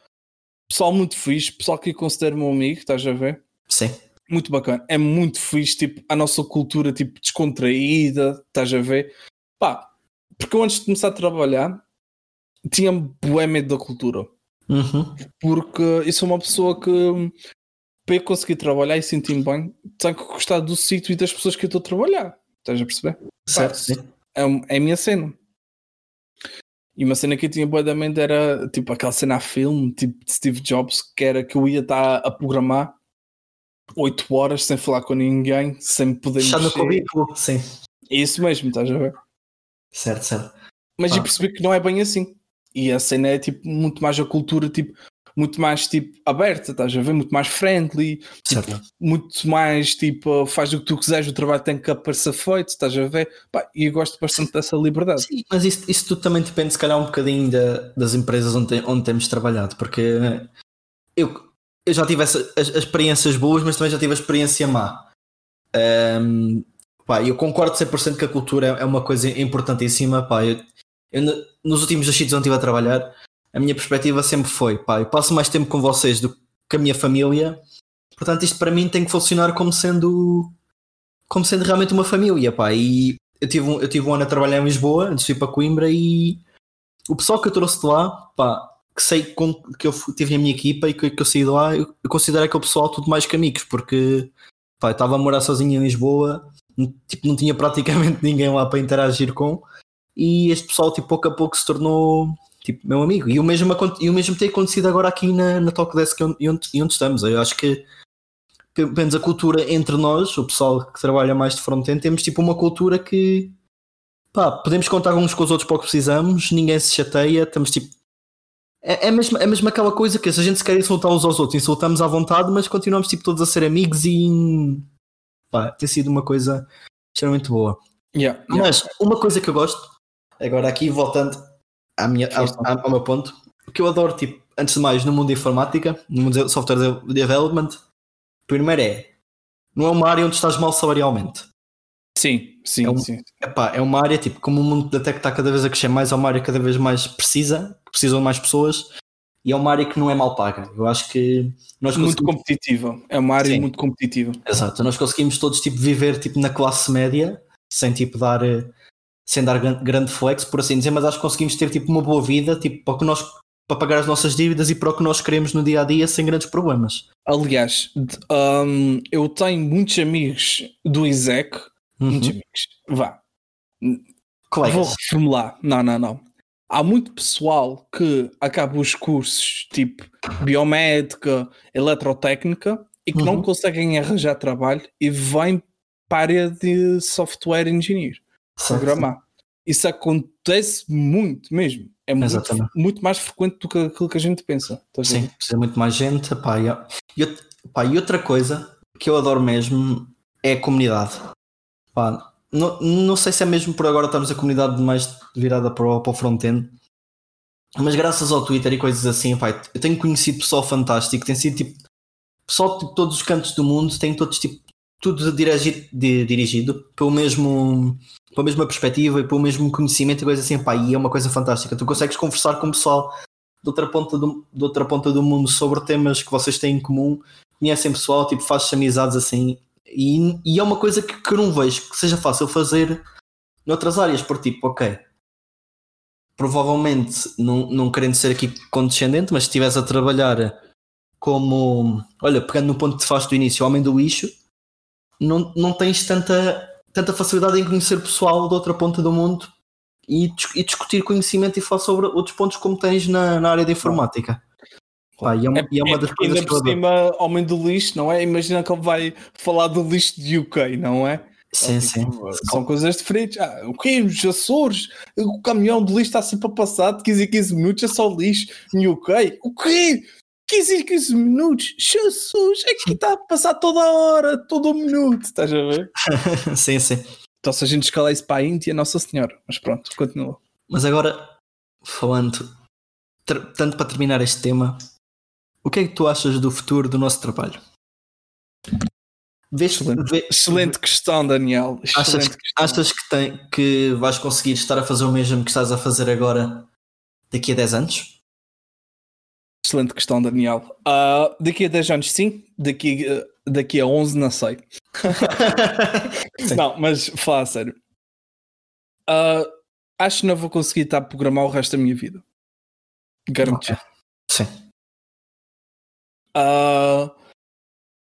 pessoal muito fixe, pessoal que eu considero meu amigo, estás a ver? Sim. muito bacana. É muito fixe, tipo, a nossa cultura, tipo, descontraída, estás a ver? Pá, porque eu antes de começar a trabalhar tinha bué medo da cultura. Uhum. Porque eu sou uma pessoa que para eu conseguir trabalhar e sentir-me bem, tenho que gostar do sítio e das pessoas que eu estou a trabalhar. Estás a perceber? Certo, Pá, sim. é, é a minha cena. E uma cena que eu tinha boa da mente era tipo aquela cena a filme, tipo de Steve Jobs, que era que eu ia estar a programar 8 horas sem falar com ninguém, sem poder Fechado no mexer. currículo, sim. É isso mesmo, estás a ver? Certo, certo. Mas Ah. eu percebi que não é bem assim. E a cena é tipo muito mais a cultura, tipo, muito mais tipo aberta, estás a ver? Muito mais friendly, tipo, muito mais tipo, faz o que tu quiseres, o trabalho tem que aparecer feito, estás a ver? Pá, e eu gosto bastante dessa liberdade. Sim, mas isso, isso tudo também depende, se calhar, um bocadinho da- das empresas onde, te- onde temos trabalhado, porque eu, eu já tive essa, as, as experiências boas, mas também já tive a experiência má. Ahm, pá, eu concordo 100% que a cultura é, é uma coisa importantíssima. Pá, eu, eu no- nos últimos dois sítios onde estive a trabalhar, a minha perspectiva sempre foi: pá, eu passo mais tempo com vocês do que a minha família, portanto, isto para mim tem que funcionar como sendo, como sendo realmente uma família. Pá, e eu tive, um, eu tive um ano a trabalhar em Lisboa, antes de ir para Coimbra, e o pessoal que eu trouxe de lá, pá, que sei que eu tive na minha equipa e que, que eu saí de lá, eu, eu considero aquele pessoal tudo mais que amigos, porque pá, estava a morar sozinho em Lisboa, tipo, não tinha praticamente ninguém lá para interagir com, e este pessoal, tipo, pouco a pouco se tornou tipo, meu amigo. E o mesmo, e o mesmo tem acontecido agora aqui na, na Talkdesk e onde, onde, onde estamos. Eu acho que pelo menos a cultura entre nós, o pessoal que trabalha mais de front-end, temos tipo uma cultura que pá, podemos contar uns com os outros para o que precisamos, ninguém se chateia, estamos tipo. É, é, mesmo, é mesmo aquela coisa que se a gente se quer insultar uns aos outros, insultamos à vontade, mas continuamos tipo todos a ser amigos e pá, tem sido uma coisa extremamente boa. Yeah, yeah. Mas uma coisa que eu gosto, agora aqui voltando à minha, ao, ao meu ponto, o que eu adoro, tipo, antes de mais, no mundo da informática, no mundo de software development, primeiro é, não é uma área onde estás mal salarialmente. Sim, sim, É um- sim. Epá, é uma área, tipo, como o mundo da tech está cada vez a crescer mais, é uma área cada vez mais precisa, que precisam de mais pessoas, e é uma área que não é mal paga. Eu acho que nós Muito conseguimos, competitiva. É uma área Sim. muito competitiva. exato, nós conseguimos todos, tipo, viver, tipo, na classe média, sem, tipo, dar... sem dar gran- grande flex, por assim dizer, mas acho que conseguimos ter tipo uma boa vida, tipo, para, que nós, para pagar as nossas dívidas e para o que nós queremos no dia a dia sem grandes problemas. Aliás, hum, eu tenho muitos amigos do ISEC, muitos Uhum. amigos. Vá, vou Colegas. reformular. Não, não, não. Há muito pessoal que acaba os cursos tipo biomédica, eletrotécnica e que não Uhum. conseguem arranjar trabalho e vêm para a área de software engineer. Programar. Isso acontece muito mesmo. É muito, muito mais frequente do que aquilo que a gente pensa. Ver? Sim, precisa muito mais gente. Pá, e, e, e outra coisa que eu adoro mesmo é a comunidade. Não, não sei se é mesmo por agora estamos a comunidade mais virada para o, para o front-end, mas graças ao Twitter e coisas assim, pá, eu tenho conhecido pessoal fantástico, tem sido tipo pessoal de todos os cantos do mundo, tem todos tipo tudo dirigido, di- dirigido pelo mesmo pela mesma perspectiva e pelo mesmo conhecimento e coisas assim, pá, e é uma coisa fantástica. Tu consegues conversar com o pessoal de outra ponta do, de outra ponta do mundo sobre temas que vocês têm em comum, conhecem pessoal, tipo, fazes amizades assim, e, e é uma coisa que, que eu não vejo que seja fácil fazer noutras áreas, por tipo, ok, provavelmente, não, não querendo ser aqui condescendente, mas se estiveres a trabalhar como, olha, pegando no ponto que te faz do início, homem do lixo, não, não tens tanta, tanta facilidade em conhecer pessoal de outra ponta do mundo e, e discutir conhecimento e falar sobre outros pontos como tens na, na área de informática. Pá, e, é, uma- e é uma das porque coisas ainda que por cima, homem do lixo, não é? Imagina que ele vai falar do lixo de UK, não é? Sim, sim. Tipo, São coisas diferentes. Ah, o quê? Os Açores? O caminhão de lixo está sempre a passar de 15 em 15 minutos, é só lixo. Em UK? O quê? 15 em 15 minutos? Jesus! É que está a passar toda a hora, todo o minuto, estás a ver? sim, sim. Então se a gente escalar isso para a Índia, Nossa Senhora. Mas pronto, continua. Mas agora, falando, tanto para terminar este tema, o que é que tu achas do futuro do nosso trabalho? Vês, Excelente. vê- Excelente questão, Daniel. achas, Excelente questão. achas que, tem, que vais conseguir estar a fazer o mesmo que estás a fazer agora daqui a 10 anos? Excelente questão, Daniel. Ah, daqui a 10 anos, sim. Daqui, ah, daqui a 11, não sei. Não, mas fala a sério. Ah, acho que não vou conseguir estar a programar o resto da minha vida. Garanto. Ok. Sim.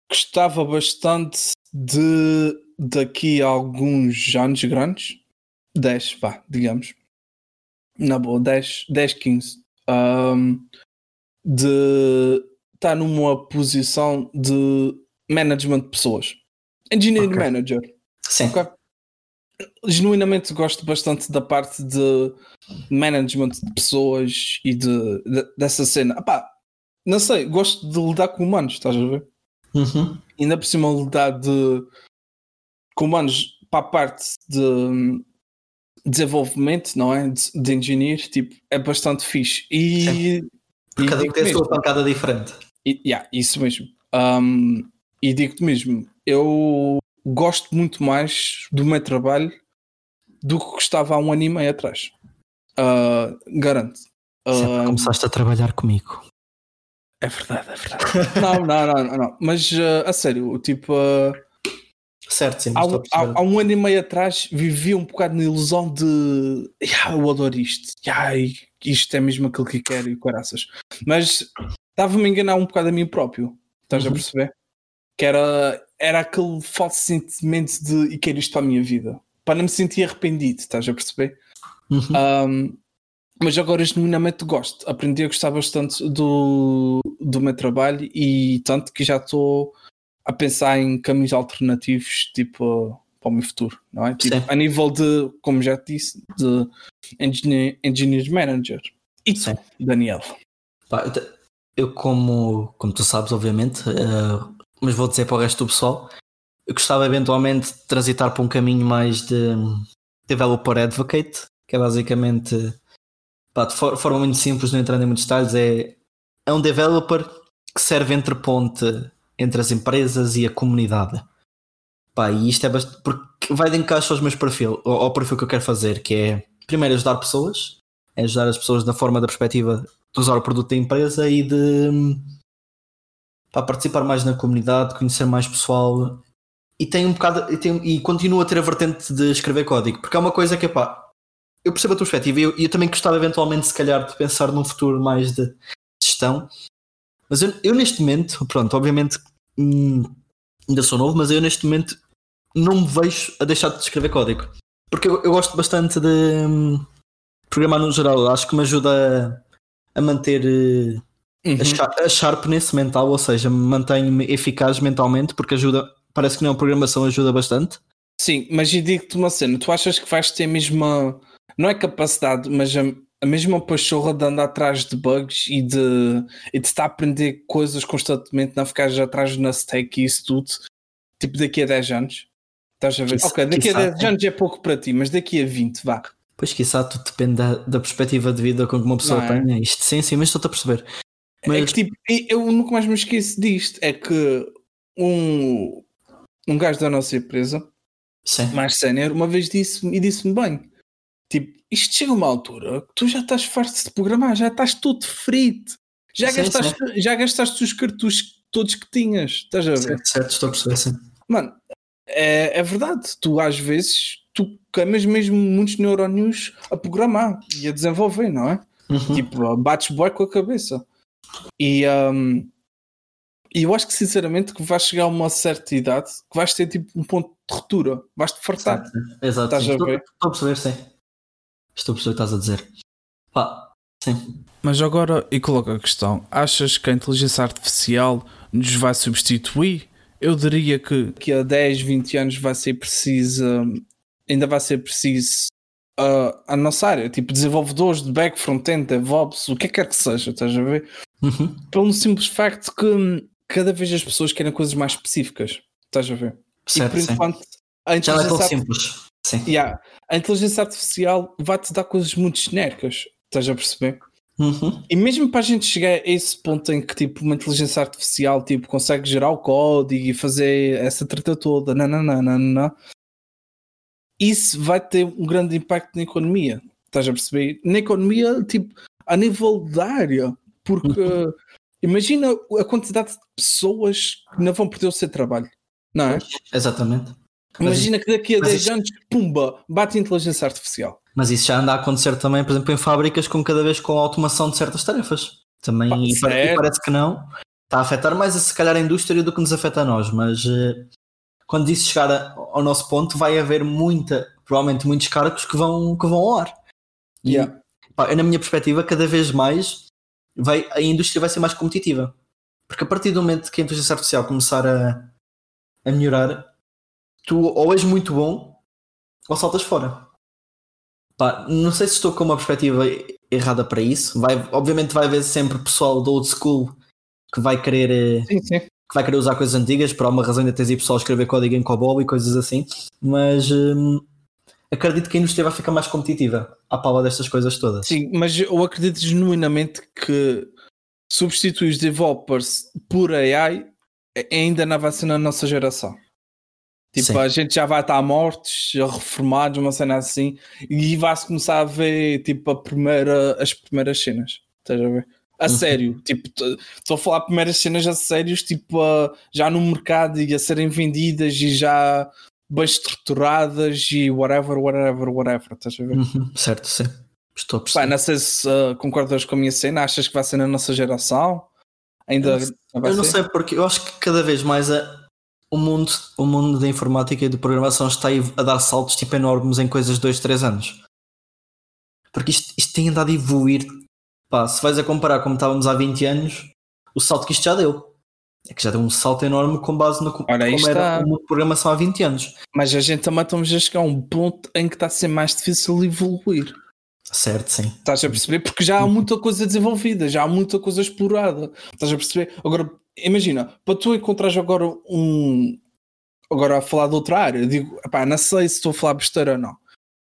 Gostava bastante de daqui a alguns anos grandes, 10, vá, digamos, na boa, 10, 10 15, ahm, de estar numa posição de management de pessoas, engineering Ok. manager. Sim. ok? genuinamente gosto bastante da parte de management de pessoas e de, de- dessa cena. Epá, não sei, gosto de lidar com humanos, estás a ver? Uhum. ainda por cima lidar de com humanos para a parte de hum, desenvolvimento, não é? De, de engineer, tipo, é bastante fixe. E, e Cada um tem a sua pancada diferente. e- yeah, isso mesmo. Um, e digo-te mesmo, eu gosto muito mais do meu trabalho do que gostava há um ano e meio atrás. Ah, garanto. Ah, começaste a trabalhar comigo. é verdade, é verdade. não, não, não, não, não. Mas ah, a sério, tipo. ah, Certo, sim. há, um- há- há um ano e meio atrás vivia um bocado na ilusão de "Ya, eu adoro isto, Ya, e isto é mesmo aquilo que quero e caraças. Mas estava-me a enganar um bocado a mim próprio, estás a Uhum. perceber? Que era, era aquele falso sentimento de e quero isto para a minha vida, para não me sentir arrependido, estás a perceber? Uhum. Um, mas agora genuinamente gosto, aprendi a gostar bastante do, do meu trabalho e tanto que já estou a pensar em caminhos alternativos tipo para o meu futuro, não é? Tipo, a nível de, como já te disse, de engineer, engineer manager. E tu, Sim. Daniel? Pá, eu, te- eu como, como tu sabes, obviamente, eh, mas vou dizer para o resto do pessoal, eu gostava eventualmente de transitar para um caminho mais de developer advocate, que é basicamente, pá, de for- forma muito simples, não entrando em muitos detalhes, é, é um developer que serve entre ponte entre as empresas e a comunidade. Pá, e isto é bastante, porque vai de encaixe aos meus perfil, ao, ao perfil que eu quero fazer, que é primeiro ajudar pessoas, é ajudar as pessoas na forma da perspectiva de usar o produto da empresa e de hum, pá, participar mais na comunidade, conhecer mais pessoal. E tem um bocado e, tem, e continua a ter a vertente de escrever código, porque é uma coisa que pá, eu percebo a tua perspectiva e eu, eu também gostava eventualmente se calhar de pensar num futuro mais de gestão, mas eu, eu neste momento, pronto, obviamente hum, ainda sou novo, mas eu neste momento não me vejo a deixar de escrever código, porque eu, eu gosto bastante de hum, programar no geral, acho que me ajuda a, a manter eh, Uhum. a, char- a sharpness mental, ou seja, mantenho-me eficaz mentalmente porque ajuda, parece que não, a programação ajuda bastante. Sim, mas eu digo-te uma cena, tu achas que vais ter a mesma, não é capacidade, mas a, a mesma pachorra de andar atrás de bugs e de, e de estar a aprender coisas constantemente, não ficares atrás na stack e isso tudo, tipo daqui a 10 anos? Estás a ver? Ok, daqui a quiçá, 10 sim. anos é pouco para ti, mas daqui a 20, vá. Pois quiçá tudo depende da, da perspectiva de vida com que uma pessoa Não é? tenha. Isto sim, sim, mas estou-te a perceber. É Mas que tipo, eu nunca mais me esqueço disto, é que um, um gajo da nossa empresa, sim, mais sénior, uma vez disse-me e disse-me bem: tipo, isto chega a uma altura que tu já estás farto de programar, já estás todo frito, já, Sim, gastaste, já gastaste os cartuchos todos que tinhas, estás a ver? certo, certo, estou a perceber, sim. Mano, é, é verdade, tu às vezes tu queimas mesmo muitos neurónios a programar e a desenvolver, não é? Uhum. Tipo, bates boy com a cabeça. E um, eu acho que sinceramente que vais chegar a uma certa idade que vais ter tipo um ponto de ruptura, vais-te fartar. Certo, sim. Exato, Estás sim. a Estou, ver? estou a perceber, sim. Estou a perceber o que estás a dizer. Pá, sim. Mas agora, e coloca a questão: achas que a inteligência artificial nos vai substituir? Eu diria que Daqui a 10, 20 anos vai ser preciso, um, ainda vai ser preciso uh, a nossa área, tipo desenvolvedores de back, front-end, DevOps, o que é que quer que seja, estás a ver? Uhum. Pelo simples facto que cada vez as pessoas querem coisas mais específicas, estás a ver? e Certo, por sim. enquanto a Já não é tão inteligência, simples. Sim. Yeah, a inteligência artificial vai-te dar coisas muito genéricas, estás a perceber? Uhum. E mesmo para a gente chegar a esse ponto em que tipo uma inteligência artificial tipo, consegue gerar o código e fazer essa treta toda, nananana, isso vai ter um grande impacto na economia. Estás a perceber? Na economia, tipo, a nível da área, porque imagina a quantidade de pessoas que não vão perder o seu trabalho, não é? Exatamente. Imagina que daqui a mas 10 isso- anos, pumba, bate a inteligência artificial. Mas isso já anda a acontecer também, por exemplo, em fábricas com cada vez com a automação de certas tarefas. Também, e, e parece que não. Está a afetar mais, se calhar, a indústria do que nos afeta a nós. Mas eh, quando isso chegar a- ao nosso ponto, vai haver muita, provavelmente muitos cargos que vão, que vão ao ar. E, Yeah. pá, na minha perspectiva, cada vez mais vai, a indústria vai ser mais competitiva. Porque a partir do momento que a inteligência artificial começar a, a melhorar, tu ou és muito bom ou saltas fora. Pá, não sei se estou com uma perspectiva errada para isso. Vai, obviamente vai haver sempre pessoal do old school que vai querer eh, Sim, sim. que vai querer usar coisas antigas, por alguma razão ainda tens aí pessoal a escrever código em COBOL e coisas assim, mas hum, acredito que a indústria vai ficar mais competitiva à pala destas coisas todas. Sim, mas eu acredito genuinamente que substituir os developers por AI ainda não vai ser na nossa geração. Tipo, Sim. a gente já vai estar mortos, reformados, uma cena assim, e vai-se começar a ver tipo, a primeira, as primeiras cenas. Estás a ver? A Uhum. sério, tipo, estou a falar primeiras cenas a sérios, tipo, a- já no mercado e a serem vendidas e já bem estruturadas e whatever, whatever, whatever. Estás a ver? Uhum, certo, sim. Estou a perceber. não sei se uh, concordas com a minha cena, achas que vai ser na nossa geração? Ainda Eu não Eu não sei porque eu acho que cada vez mais a- o, mundo, o mundo da informática e de programação está a dar saltos tipo enormes em coisas de 2, 3 anos. Porque isto, isto tem andado a evoluir. Pá, se vais a comparar como estávamos há 20 anos, o salto que isto já deu. É que já deu um salto enorme com base no Ora, como era o mundo de programação há 20 anos. Mas a gente também estamos a chegar a um ponto em que está a ser mais difícil evoluir. Certo, sim. Estás a perceber? Porque já há muita coisa desenvolvida, já há muita coisa explorada. Estás a perceber? Agora, imagina, para tu encontrares agora um. Agora a falar de outra área, eu digo, epá, não sei se estou a falar besteira ou não,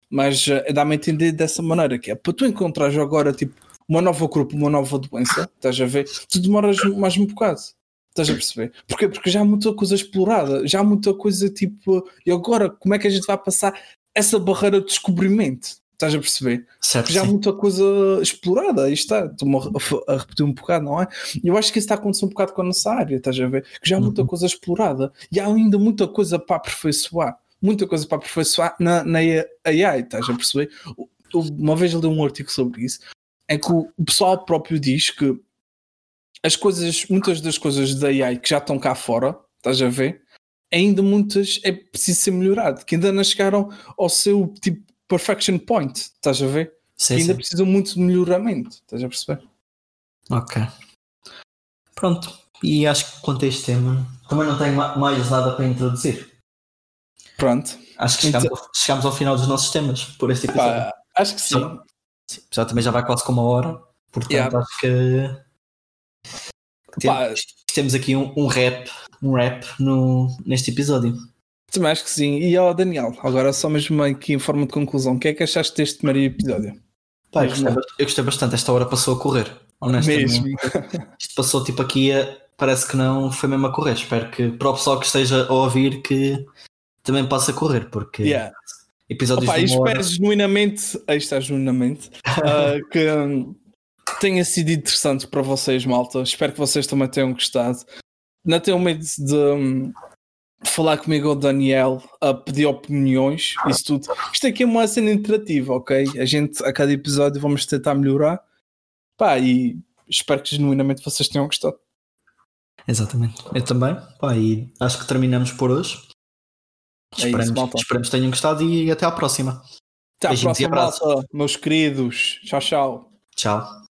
mas eh, dá-me a entender dessa maneira que é para tu encontrares agora tipo uma nova grupo, uma nova doença, estás a ver? Tu demoras mais um bocado. Estás a perceber? Porquê? Porque já há muita coisa explorada, já há muita coisa tipo. E agora, como é que a gente vai passar essa barreira de descobrimento? Estás a perceber? Certo, já há muita coisa explorada, aí está, estou-me a, a repetir um bocado, não é? Eu acho que isso está a acontecer um bocado com a nossa área, estás a ver? Que já há muita Uhum. coisa explorada e há ainda muita coisa para aperfeiçoar, muita coisa para aperfeiçoar na, na AI, estás a perceber? Uma vez li um artigo sobre isso, é que o pessoal próprio diz que as coisas, muitas das coisas da AI que já estão cá fora, estás a ver? Ainda muitas é preciso ser melhorado, que ainda não chegaram ao seu tipo perfection point, estás a ver? Sim, que ainda sim. precisam muito de melhoramento, estás a perceber? Ok. Pronto. E acho que quanto a este tema, também não tenho ma- mais nada para introduzir. Pronto. Acho que chegamos, ao, chegamos ao final dos nossos temas por este episódio. Pá, acho que sim. Sim. Sim, já também já vai quase com uma hora. Portanto, Yeah. acho que temos, temos aqui um, um rap, um rap no, neste episódio. Também acho que sim. E ó, Daniel, agora só mesmo aqui em forma de conclusão, o que é que achaste deste primeiro episódio? Pá, eu, gostei, eu gostei bastante. Esta hora passou a correr. Honestamente. Mesmo. Isto passou tipo aqui a. Parece que não foi mesmo a correr. Espero que para o pessoal que esteja a ouvir que também passe a correr, porque Yeah. episódios Opa, de uma hora. espero genuinamente, aí está genuinamente, ah, que tenha sido interessante para vocês, malta. Espero que vocês também tenham gostado. Não tenham medo de hum, falar comigo ou Daniel, a pedir opiniões, isso tudo. Isto aqui é uma cena interativa, ok? A gente, a cada episódio, vamos tentar melhorar. Pá, e espero que genuinamente vocês tenham gostado. Exatamente. Eu também. Pá, e acho que terminamos por hoje. É isso, Esperamos, que tenham gostado e até à próxima. Até à Beijinhos próxima, malta, meus queridos. Tchau, tchau. Tchau.